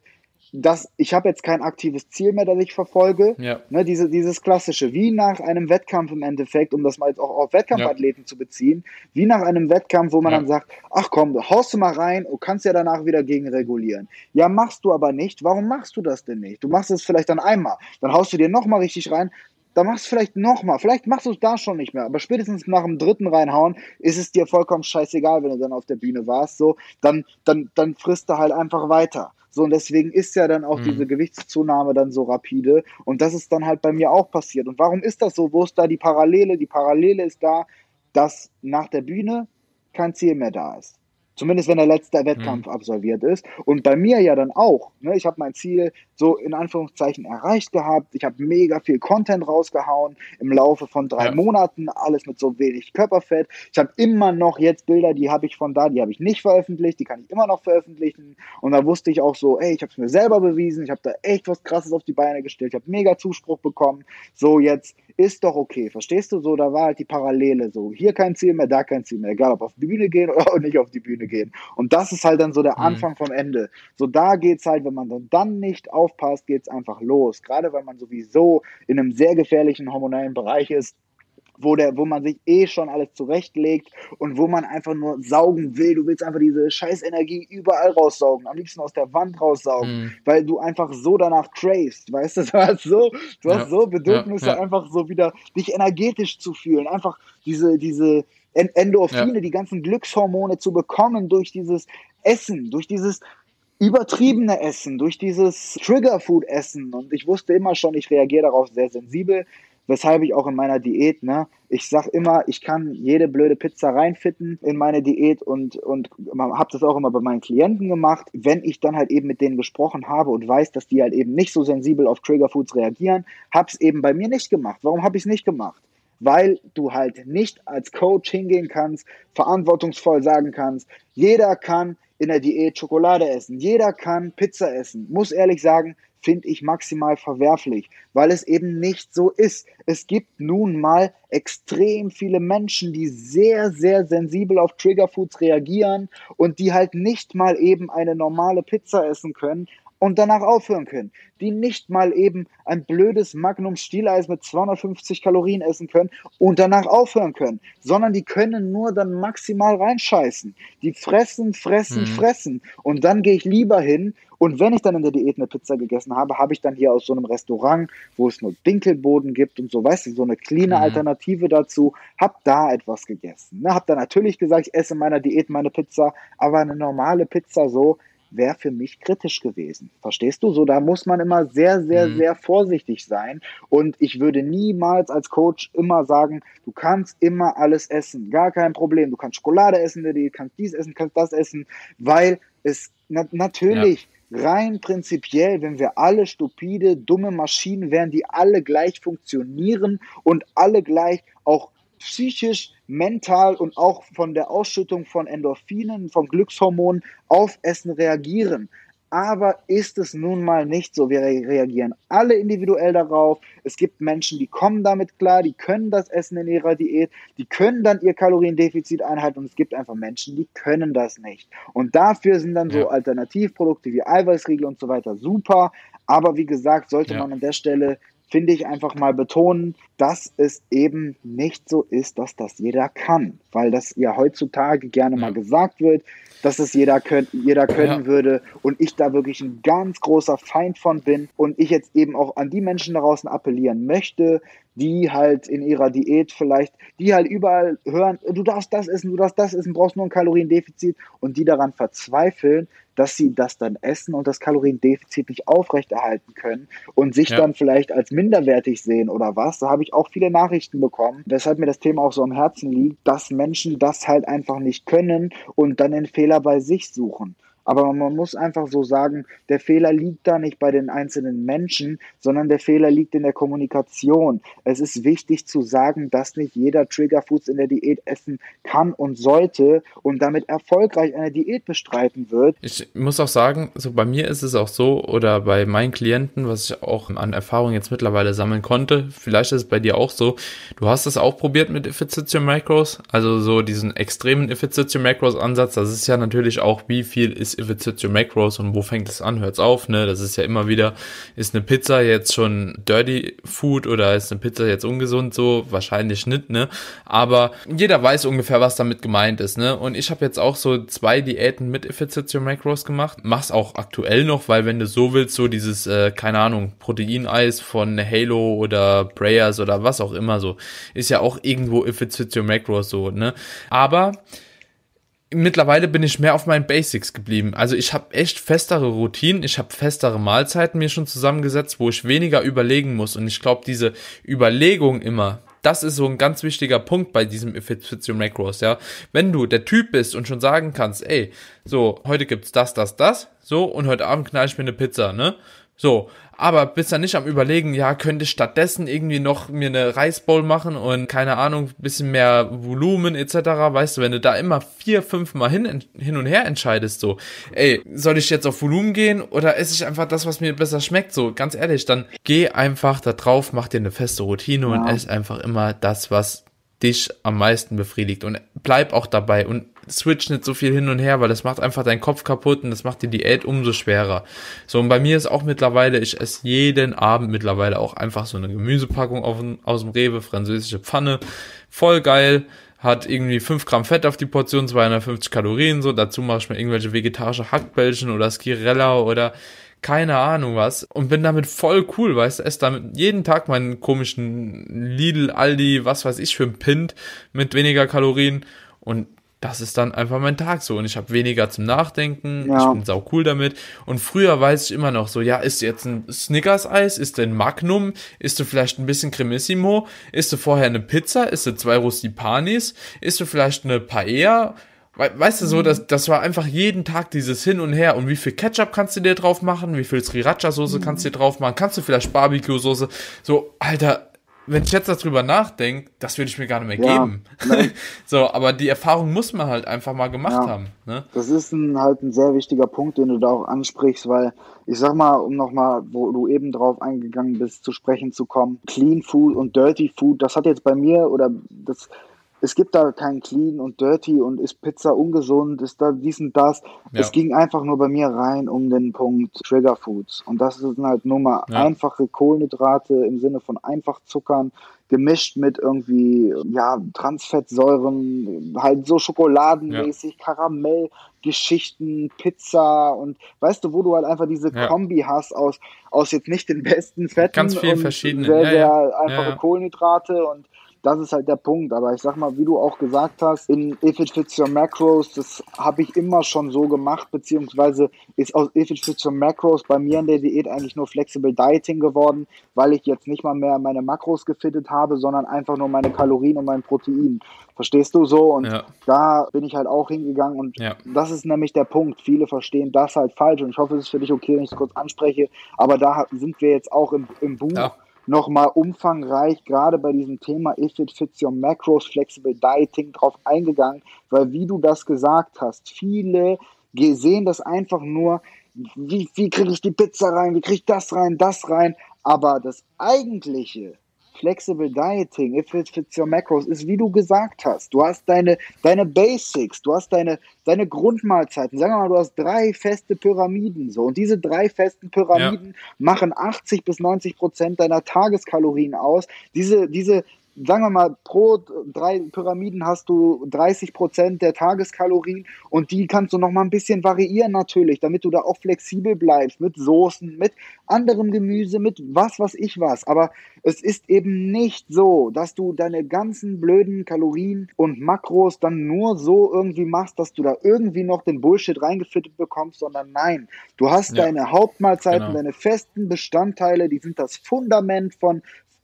dass ich habe jetzt kein aktives Ziel mehr, das ich verfolge. Ja. Ne, diese, dieses klassische, wie nach einem Wettkampf im Endeffekt, um das mal jetzt auch auf Wettkampfathleten ja. zu beziehen, wie nach einem Wettkampf, wo man ja. dann sagt, ach komm, haust du mal rein, du kannst ja danach wieder gegenregulieren. Ja, machst du aber nicht. Warum machst du das denn nicht? Du machst es vielleicht dann einmal, dann haust du dir nochmal richtig rein, dann machst du vielleicht nochmal. Vielleicht machst du es da schon nicht mehr, aber spätestens nach dem dritten reinhauen ist es dir vollkommen scheißegal, wenn du dann auf der Bühne warst. So, dann, dann, dann frisst du halt einfach weiter. So, und deswegen ist ja dann auch mhm. diese Gewichtszunahme dann so rapide. Und das ist dann halt bei mir auch passiert. Und warum ist das so? Wo ist da die Parallele? Die Parallele ist da, dass nach der Bühne kein Ziel mehr da ist. Zumindest wenn der letzte Wettkampf mhm. absolviert ist. Und bei mir ja dann auch. Ne? Ich habe mein Ziel so in Anführungszeichen erreicht gehabt. Ich habe mega viel Content rausgehauen im Laufe von drei ja. Monaten. Alles mit so wenig Körperfett. Ich habe immer noch jetzt Bilder, die habe ich von da, die habe ich nicht veröffentlicht. Die kann ich immer noch veröffentlichen. Und da wusste ich auch so, ey, ich habe es mir selber bewiesen. Ich habe da echt was Krasses auf die Beine gestellt. Ich habe mega Zuspruch bekommen. So jetzt ist doch okay. Verstehst du so? Da war halt die Parallele so. Hier kein Ziel mehr, da kein Ziel mehr. Egal, ob auf die Bühne gehen oder nicht auf die Bühne gehen. Und das ist halt dann so der mhm. Anfang vom Ende. So da geht's halt, wenn man dann nicht aufpasst, geht's einfach los. Gerade weil man sowieso in einem sehr gefährlichen hormonellen Bereich ist wo, der, wo man sich eh schon alles zurechtlegt und wo man einfach nur saugen will. Du willst einfach diese Scheißenergie überall raussaugen, am liebsten aus der Wand raussaugen, mhm. weil du einfach so danach cravest, weißt du, du hast so, du ja. hast so Bedürfnisse, ja, ja. einfach so wieder dich energetisch zu fühlen, einfach diese, diese Endorphine, die ganzen Glückshormone zu bekommen durch dieses Essen, durch dieses übertriebene Essen, durch dieses Trigger-Food-Essen. Und ich wusste immer schon, ich reagiere darauf sehr sensibel weshalb ich auch in meiner Diät, ne, ich sag immer, ich kann jede blöde Pizza reinfitten in meine Diät und, und habe das auch immer bei meinen Klienten gemacht. Wenn ich dann halt eben mit denen gesprochen habe und weiß, dass die halt eben nicht so sensibel auf Triggerfoods reagieren, habe es eben bei mir nicht gemacht. Warum habe ich es nicht gemacht? Weil du halt nicht als Coach hingehen kannst, verantwortungsvoll sagen kannst, jeder kann in der Diät Schokolade essen, jeder kann Pizza essen. Muss ehrlich sagen, finde ich maximal verwerflich, weil es eben nicht so ist. Es gibt nun mal extrem viele Menschen, die sehr, sehr sensibel auf Triggerfoods reagieren und die halt nicht mal eben eine normale Pizza essen können, und danach aufhören können, die nicht mal eben ein blödes Magnum Stieleis mit 250 Kalorien essen können und danach aufhören können, sondern die können nur dann maximal reinscheißen. Die fressen, fressen, mhm. fressen und dann gehe ich lieber hin und wenn ich dann in der Diät eine Pizza gegessen habe, habe ich dann hier aus so einem Restaurant, wo es nur Dinkelboden gibt und so, weißt du, so eine cleane mhm. Alternative dazu, hab da etwas gegessen. Ne, hab dann natürlich gesagt, ich esse in meiner Diät meine Pizza, aber eine normale Pizza so, wäre für mich kritisch gewesen. Verstehst du? So, da muss man immer sehr, sehr, mhm. sehr vorsichtig sein. Und ich würde niemals als Coach immer sagen, du kannst immer alles essen. Gar kein Problem. Du kannst Schokolade essen, du kannst dies essen, kannst das essen, weil es na natürlich. Ja rein prinzipiell, wenn wir alle stupide, dumme Maschinen wären, die alle gleich funktionieren und alle gleich auch psychisch, mental und auch von der Ausschüttung von Endorphinen, von Glückshormonen auf Essen reagieren. Aber ist es nun mal nicht so. Wir reagieren alle individuell darauf. Es gibt Menschen, die kommen damit klar, die können das essen in ihrer Diät, die können dann ihr Kaloriendefizit einhalten und es gibt einfach Menschen, die können das nicht. Und dafür sind dann ja. so Alternativprodukte wie Eiweißriegel und so weiter super. Aber wie gesagt, sollte ja. man an der Stelle finde ich, einfach mal betonen, dass es eben nicht so ist, dass das jeder kann, weil das ja heutzutage gerne ja. mal gesagt wird, dass es jeder, könnt, jeder können ja. würde und ich da wirklich ein ganz großer Feind von bin und ich jetzt eben auch an die Menschen da draußen appellieren möchte, die halt in ihrer Diät vielleicht, die halt überall hören, du darfst das essen, du darfst das essen, brauchst nur ein Kaloriendefizit und die daran verzweifeln, dass sie das dann essen und das Kaloriendefizit nicht aufrechterhalten können und sich ja. dann vielleicht als minderwertig sehen oder was. Da habe ich auch viele Nachrichten bekommen, weshalb mir das Thema auch so am Herzen liegt, dass Menschen das halt einfach nicht können und dann den Fehler bei sich suchen. Aber man muss einfach so sagen, der Fehler liegt da nicht bei den einzelnen Menschen, sondern der Fehler liegt in der Kommunikation. Es ist wichtig zu sagen, dass nicht jeder Triggerfoods in der Diät essen kann und sollte und damit erfolgreich eine Diät bestreiten wird. Ich muss auch sagen, so bei mir ist es auch so oder bei meinen Klienten, was ich auch an Erfahrung jetzt mittlerweile sammeln konnte, vielleicht ist es bei dir auch so, du hast es auch probiert mit Efficiency Macros, also so diesen extremen Efficiency Macros Ansatz, das ist ja natürlich auch, wie viel ist if it's your macros und wo fängt es an, hört's auf, ne? Das ist ja immer wieder, ist eine Pizza jetzt schon Dirty Food oder ist eine Pizza jetzt ungesund so? Wahrscheinlich nicht, ne? Aber jeder weiß ungefähr, was damit gemeint ist, ne? Und ich habe jetzt auch so zwei Diäten mit If It's Your Macros gemacht. Mach's auch aktuell noch, weil wenn du so willst, so dieses, äh, keine Ahnung, Proteineis von Halo oder Prayers oder was auch immer so, ist ja auch irgendwo If It's Your Macros so, ne? Aber mittlerweile bin ich mehr auf meinen Basics geblieben. Also ich habe echt festere Routinen, ich habe festere Mahlzeiten mir schon zusammengesetzt, wo ich weniger überlegen muss. Und ich glaube, diese Überlegung immer, das ist so ein ganz wichtiger Punkt bei diesem If Macros, ja. Wenn du der Typ bist und schon sagen kannst, ey, so, heute gibt's das, das, das, so, und heute Abend knall ich mir eine Pizza, ne? So, aber bist dann nicht am überlegen, ja, könnte ich stattdessen irgendwie noch mir eine Reisbowl machen und keine Ahnung, bisschen mehr Volumen etc. Weißt du, wenn du da immer vier, fünf Mal hin, hin und her entscheidest, so, ey, soll ich jetzt auf Volumen gehen oder esse ich einfach das, was mir besser schmeckt? So, ganz ehrlich, dann geh einfach da drauf, mach dir eine feste Routine ja. und ess einfach immer das, was dich am meisten befriedigt und bleib auch dabei und switch nicht so viel hin und her, weil das macht einfach deinen Kopf kaputt und das macht die Diät umso schwerer. So, und bei mir ist auch mittlerweile, ich esse jeden Abend mittlerweile auch einfach so eine Gemüsepackung auf, aus dem Rewe, französische Pfanne. Voll geil. Hat irgendwie 5 Gramm Fett auf die Portion, 250 Kalorien, so. Dazu mache ich mir irgendwelche vegetarische Hackbällchen oder Skirella oder keine Ahnung was und bin damit voll cool, weißt du, esse damit jeden Tag meinen komischen Lidl, Aldi, was weiß ich für ein Pint mit weniger Kalorien und das ist dann einfach mein Tag so und ich habe weniger zum Nachdenken, ja. ich bin sau cool damit und früher weiß ich immer noch so, ja, ist jetzt ein Snickers-Eis, ist ein Magnum, ist du vielleicht ein bisschen Cremissimo, ist du vorher eine Pizza, ist du zwei Rustipanis, ist du vielleicht eine Paella Weißt du so, das, das war einfach jeden Tag dieses Hin und Her. Und wie viel Ketchup kannst du dir drauf machen? Wie viel Sriracha-Soße kannst du dir drauf machen? Kannst du vielleicht Barbecue-Soße? So, Alter, wenn ich jetzt darüber nachdenke, das würde ich mir gar nicht mehr ja, geben. so, aber die Erfahrung muss man halt einfach mal gemacht ja, haben. Ne? Das ist ein, halt ein sehr wichtiger Punkt, den du da auch ansprichst, weil ich sag mal, um nochmal, wo du eben drauf eingegangen bist, zu sprechen zu kommen, Clean Food und Dirty Food, das hat jetzt bei mir oder das es gibt da kein Clean und Dirty und ist Pizza ungesund, ist da dies und das. Ja. Es ging einfach nur bei mir rein um den Punkt Trigger Foods. Und das sind halt nur mal ja. einfache Kohlenhydrate im Sinne von einfach Zuckern, gemischt mit irgendwie, ja, Transfettsäuren, halt so schokoladenmäßig, ja. Karamellgeschichten, Pizza und weißt du, wo du halt einfach diese ja. Kombi hast aus, aus jetzt nicht den besten Fetten Ganz viel verschiedene. sehr, sehr einfache Kohlenhydrate und das ist halt der Punkt. Aber ich sag mal, wie du auch gesagt hast, in If It Fits Your Macros, das habe ich immer schon so gemacht, beziehungsweise ist aus If It Fits Your Macros bei mir in der Diät eigentlich nur Flexible Dieting geworden, weil ich jetzt nicht mal mehr meine Makros gefittet habe, sondern einfach nur meine Kalorien und mein Protein. Verstehst du so? Und ja. da bin ich halt auch hingegangen und ja. das ist nämlich der Punkt. Viele verstehen das halt falsch und ich hoffe, es ist für dich okay, wenn ich es kurz anspreche, aber da sind wir jetzt auch im, im Buch. Ja nochmal umfangreich gerade bei diesem Thema If It Fits Your Macros Flexible Dieting drauf eingegangen, weil wie du das gesagt hast, viele sehen das einfach nur, wie, wie kriege ich die Pizza rein, wie kriege ich das rein, das rein, aber das eigentliche, Flexible Dieting, if it fits your macros, ist wie du gesagt hast. Du hast deine, deine Basics, du hast deine, deine Grundmahlzeiten. Sagen wir mal, du hast drei feste Pyramiden so. Und diese drei festen Pyramiden ja. machen 80 bis 90 Prozent deiner Tageskalorien aus. Diese, diese sagen wir mal, pro drei Pyramiden hast du 30 Prozent der Tageskalorien und die kannst du noch mal ein bisschen variieren natürlich, damit du da auch flexibel bleibst mit Soßen, mit anderem Gemüse, mit was, was ich was. Aber es ist eben nicht so, dass du deine ganzen blöden Kalorien und Makros dann nur so irgendwie machst, dass du da irgendwie noch den Bullshit reingefittet bekommst, sondern nein, du hast ja, deine Hauptmahlzeiten, genau. deine festen Bestandteile, die sind das Fundament von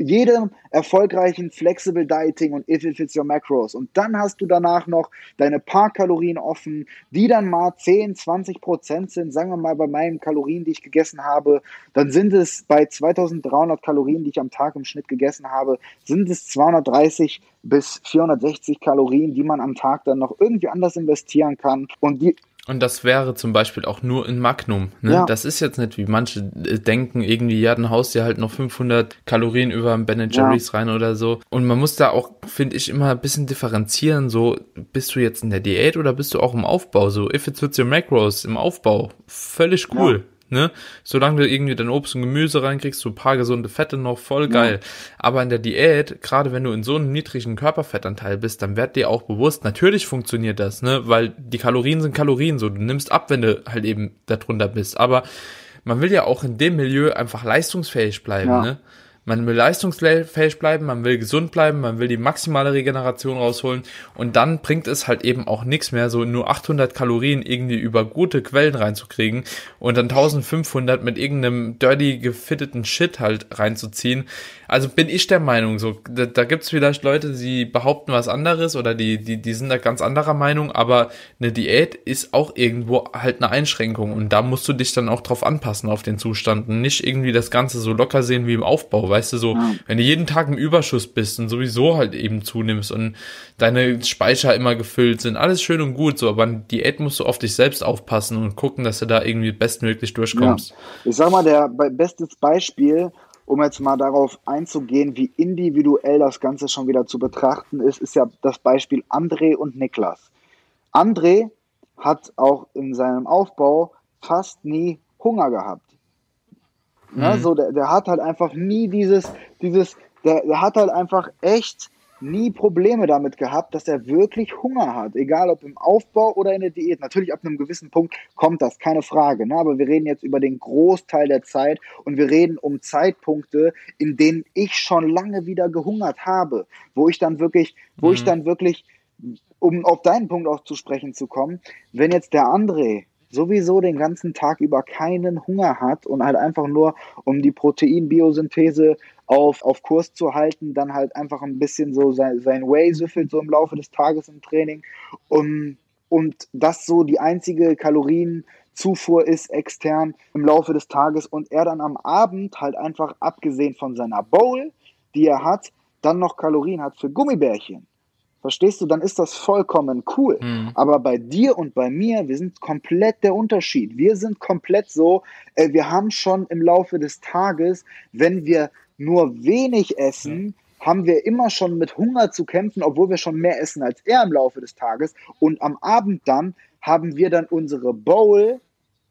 jedem erfolgreichen Flexible Dieting und If It Fits Your Macros. Und dann hast du danach noch deine paar Kalorien offen, die dann mal 10, 20 Prozent sind. Sagen wir mal bei meinen Kalorien, die ich gegessen habe, dann sind es bei 2300 Kalorien, die ich am Tag im Schnitt gegessen habe, sind es 230 bis 460 Kalorien, die man am Tag dann noch irgendwie anders investieren kann. Und die und das wäre zum Beispiel auch nur in Magnum. Ne? Ja. Das ist jetzt nicht wie manche äh, denken, irgendwie, ja, dann haust du halt noch 500 Kalorien über ein Ben Jerry's ja. rein oder so. Und man muss da auch, finde ich, immer ein bisschen differenzieren. So, bist du jetzt in der Diät oder bist du auch im Aufbau? So, if it's with your macros, im Aufbau. Völlig cool. Ja ne? Solange du irgendwie dein Obst und Gemüse reinkriegst, so ein paar gesunde Fette noch, voll geil. Ja. Aber in der Diät, gerade wenn du in so einem niedrigen Körperfettanteil bist, dann wird dir auch bewusst, natürlich funktioniert das, ne? Weil die Kalorien sind Kalorien, so du nimmst ab, wenn du halt eben darunter bist. Aber man will ja auch in dem Milieu einfach leistungsfähig bleiben, ja. ne? Man will leistungsfähig bleiben, man will gesund bleiben, man will die maximale Regeneration rausholen und dann bringt es halt eben auch nichts mehr, so nur 800 Kalorien irgendwie über gute Quellen reinzukriegen und dann 1500 mit irgendeinem dirty gefitteten Shit halt reinzuziehen. Also bin ich der Meinung, so da, da gibt es vielleicht Leute, die behaupten was anderes oder die, die, die sind da ganz anderer Meinung, aber eine Diät ist auch irgendwo halt eine Einschränkung und da musst du dich dann auch drauf anpassen auf den Zustand und nicht irgendwie das Ganze so locker sehen wie im Aufbau weißt du, so, ja. wenn du jeden Tag im Überschuss bist und sowieso halt eben zunimmst und deine Speicher immer gefüllt sind, alles schön und gut, so, aber in Diät musst du auf dich selbst aufpassen und gucken, dass du da irgendwie bestmöglich durchkommst. Ja. Ich sag mal, der bestes Beispiel, um jetzt mal darauf einzugehen, wie individuell das Ganze schon wieder zu betrachten ist, ist ja das Beispiel André und Niklas. André hat auch in seinem Aufbau fast nie Hunger gehabt. Mhm. So, der, der hat halt einfach nie dieses, dieses, der, der hat halt einfach echt nie Probleme damit gehabt, dass er wirklich Hunger hat, egal ob im Aufbau oder in der Diät. Natürlich ab einem gewissen Punkt kommt das, keine Frage. Ne? Aber wir reden jetzt über den Großteil der Zeit und wir reden um Zeitpunkte, in denen ich schon lange wieder gehungert habe, wo ich dann wirklich, wo mhm. ich dann wirklich um auf deinen Punkt auch zu sprechen zu kommen, wenn jetzt der André sowieso den ganzen Tag über keinen Hunger hat und halt einfach nur, um die Proteinbiosynthese auf, auf Kurs zu halten, dann halt einfach ein bisschen so sein, sein Way süffelt so im Laufe des Tages im Training. Um, und das so die einzige Kalorienzufuhr ist extern im Laufe des Tages und er dann am Abend halt einfach abgesehen von seiner Bowl, die er hat, dann noch Kalorien hat für Gummibärchen. Verstehst du? Dann ist das vollkommen cool. Mhm. Aber bei dir und bei mir, wir sind komplett der Unterschied. Wir sind komplett so, äh, wir haben schon im Laufe des Tages, wenn wir nur wenig essen, mhm. haben wir immer schon mit Hunger zu kämpfen, obwohl wir schon mehr essen als er im Laufe des Tages. Und am Abend dann haben wir dann unsere Bowl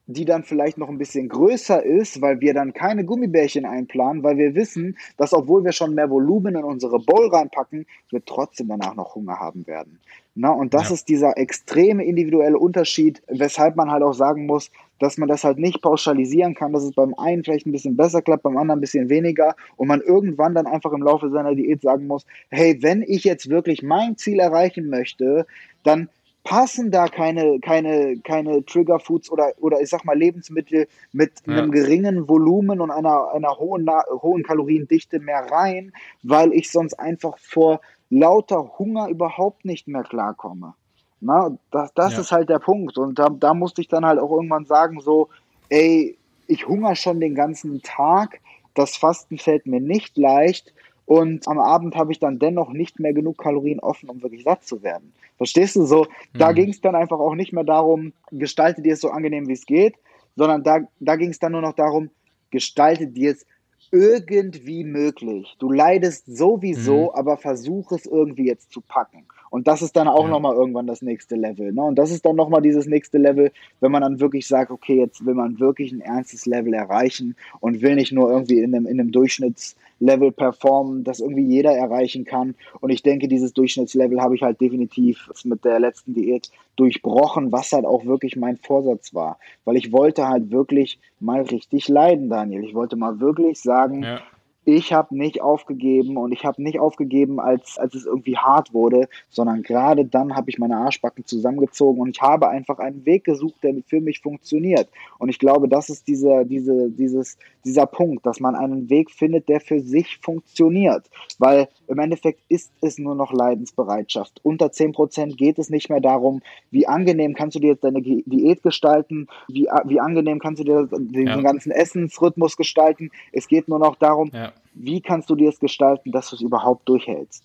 die dann vielleicht noch ein bisschen größer ist, weil wir dann keine Gummibärchen einplanen, weil wir wissen, dass obwohl wir schon mehr Volumen in unsere Bowl reinpacken, wir trotzdem danach noch Hunger haben werden. Na, und das ja. ist dieser extreme individuelle Unterschied, weshalb man halt auch sagen muss, dass man das halt nicht pauschalisieren kann, dass es beim einen vielleicht ein bisschen besser klappt, beim anderen ein bisschen weniger und man irgendwann dann einfach im Laufe seiner Diät sagen muss, hey, wenn ich jetzt wirklich mein Ziel erreichen möchte, dann passen da keine, keine, keine Triggerfoods oder, oder ich sag mal Lebensmittel mit ja. einem geringen Volumen und einer, einer hohen, hohen Kaloriendichte mehr rein, weil ich sonst einfach vor lauter Hunger überhaupt nicht mehr klarkomme. Na, das das ja. ist halt der Punkt. Und da, da musste ich dann halt auch irgendwann sagen, so, ey, ich hungere schon den ganzen Tag, das Fasten fällt mir nicht leicht und am Abend habe ich dann dennoch nicht mehr genug Kalorien offen, um wirklich satt zu werden. Verstehst du so? Da mhm. ging es dann einfach auch nicht mehr darum, gestalte dir es so angenehm, wie es geht, sondern da, da ging es dann nur noch darum, gestalte dir es irgendwie möglich. Du leidest sowieso, mhm. aber versuch es irgendwie jetzt zu packen. Und das ist dann auch ja. nochmal irgendwann das nächste Level. Ne? Und das ist dann nochmal dieses nächste Level, wenn man dann wirklich sagt, okay, jetzt will man wirklich ein ernstes Level erreichen und will nicht nur irgendwie in einem, in einem Durchschnittslevel performen, das irgendwie jeder erreichen kann. Und ich denke, dieses Durchschnittslevel habe ich halt definitiv mit der letzten Diät durchbrochen, was halt auch wirklich mein Vorsatz war. Weil ich wollte halt wirklich mal richtig leiden, Daniel. Ich wollte mal wirklich sagen, ja ich habe nicht aufgegeben und ich habe nicht aufgegeben, als, als es irgendwie hart wurde, sondern gerade dann habe ich meine Arschbacken zusammengezogen und ich habe einfach einen Weg gesucht, der für mich funktioniert. Und ich glaube, das ist dieser, diese, dieses, dieser Punkt, dass man einen Weg findet, der für sich funktioniert. Weil im Endeffekt ist es nur noch Leidensbereitschaft. Unter 10% geht es nicht mehr darum, wie angenehm kannst du dir jetzt deine Diät gestalten, wie, wie angenehm kannst du dir den ja. ganzen Essensrhythmus gestalten. Es geht nur noch darum, ja wie kannst du dir es gestalten, dass du es überhaupt durchhältst?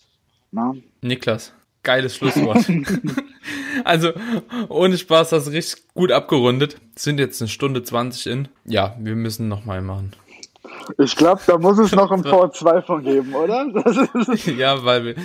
Na? Niklas, geiles Schlusswort. also, ohne Spaß, das ist richtig gut abgerundet. Sind jetzt eine Stunde 20 in. Ja, wir müssen nochmal machen. Ich glaube, da muss es noch ein V2 von geben, oder? ja, weil wir,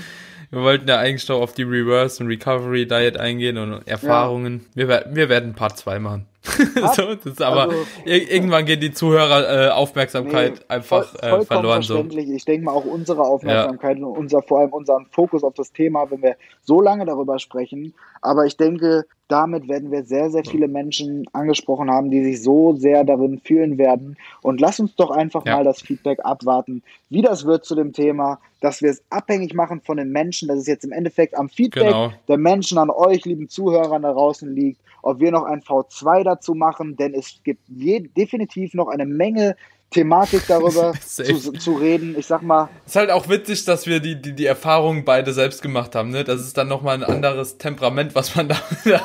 wir wollten ja eigentlich noch auf die Reverse und Recovery Diet eingehen und Erfahrungen. Ja. Wir, wir werden Part 2 machen. so, das ist aber also, irgendwann geht die Zuhöreraufmerksamkeit nee, einfach voll, äh, verloren. So. Ich denke mal auch unsere Aufmerksamkeit ja. und unser, vor allem unseren Fokus auf das Thema, wenn wir so lange darüber sprechen. Aber ich denke, damit werden wir sehr, sehr viele Menschen angesprochen haben, die sich so sehr darin fühlen werden. Und lass uns doch einfach ja. mal das Feedback abwarten, wie das wird zu dem Thema, dass wir es abhängig machen von den Menschen, dass es jetzt im Endeffekt am Feedback genau. der Menschen an euch, lieben Zuhörern da draußen liegt, ob wir noch ein V2 dazu machen, denn es gibt je, definitiv noch eine Menge Thematik darüber zu, zu, reden. Ich sag mal. Ist halt auch witzig, dass wir die, die, die Erfahrungen beide selbst gemacht haben, ne? Das ist dann nochmal ein anderes Temperament, was man da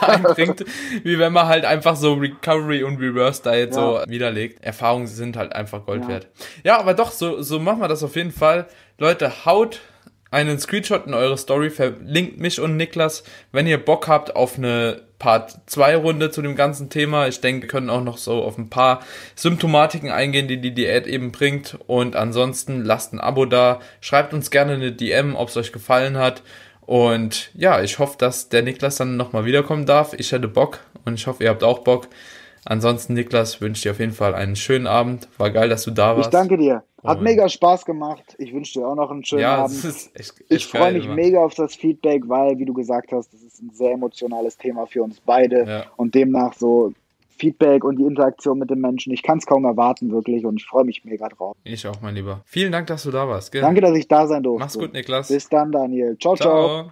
einbringt, wie wenn man halt einfach so Recovery und Reverse da jetzt ja. so widerlegt. Erfahrungen sind halt einfach Gold ja. wert. Ja, aber doch, so, so machen wir das auf jeden Fall. Leute, haut einen Screenshot in eure Story, verlinkt mich und Niklas, wenn ihr Bock habt auf eine Part 2 Runde zu dem ganzen Thema. Ich denke, wir können auch noch so auf ein paar Symptomatiken eingehen, die die Diät eben bringt. Und ansonsten lasst ein Abo da, schreibt uns gerne eine DM, ob es euch gefallen hat. Und ja, ich hoffe, dass der Niklas dann nochmal wiederkommen darf. Ich hätte Bock und ich hoffe, ihr habt auch Bock. Ansonsten, Niklas, wünsche dir auf jeden Fall einen schönen Abend. War geil, dass du da warst. Ich danke dir. Hat mega Spaß gemacht. Ich wünsche dir auch noch einen schönen ja, Abend. Echt, echt ich freue mich immer. mega auf das Feedback, weil, wie du gesagt hast, das ist ein sehr emotionales Thema für uns beide. Ja. Und demnach so Feedback und die Interaktion mit den Menschen. Ich kann es kaum erwarten, wirklich. Und ich freue mich mega drauf. Ich auch, mein Lieber. Vielen Dank, dass du da warst. Gell? Danke, dass ich da sein durfte. Mach's gut, Niklas. Bis dann, Daniel. ciao. ciao. ciao.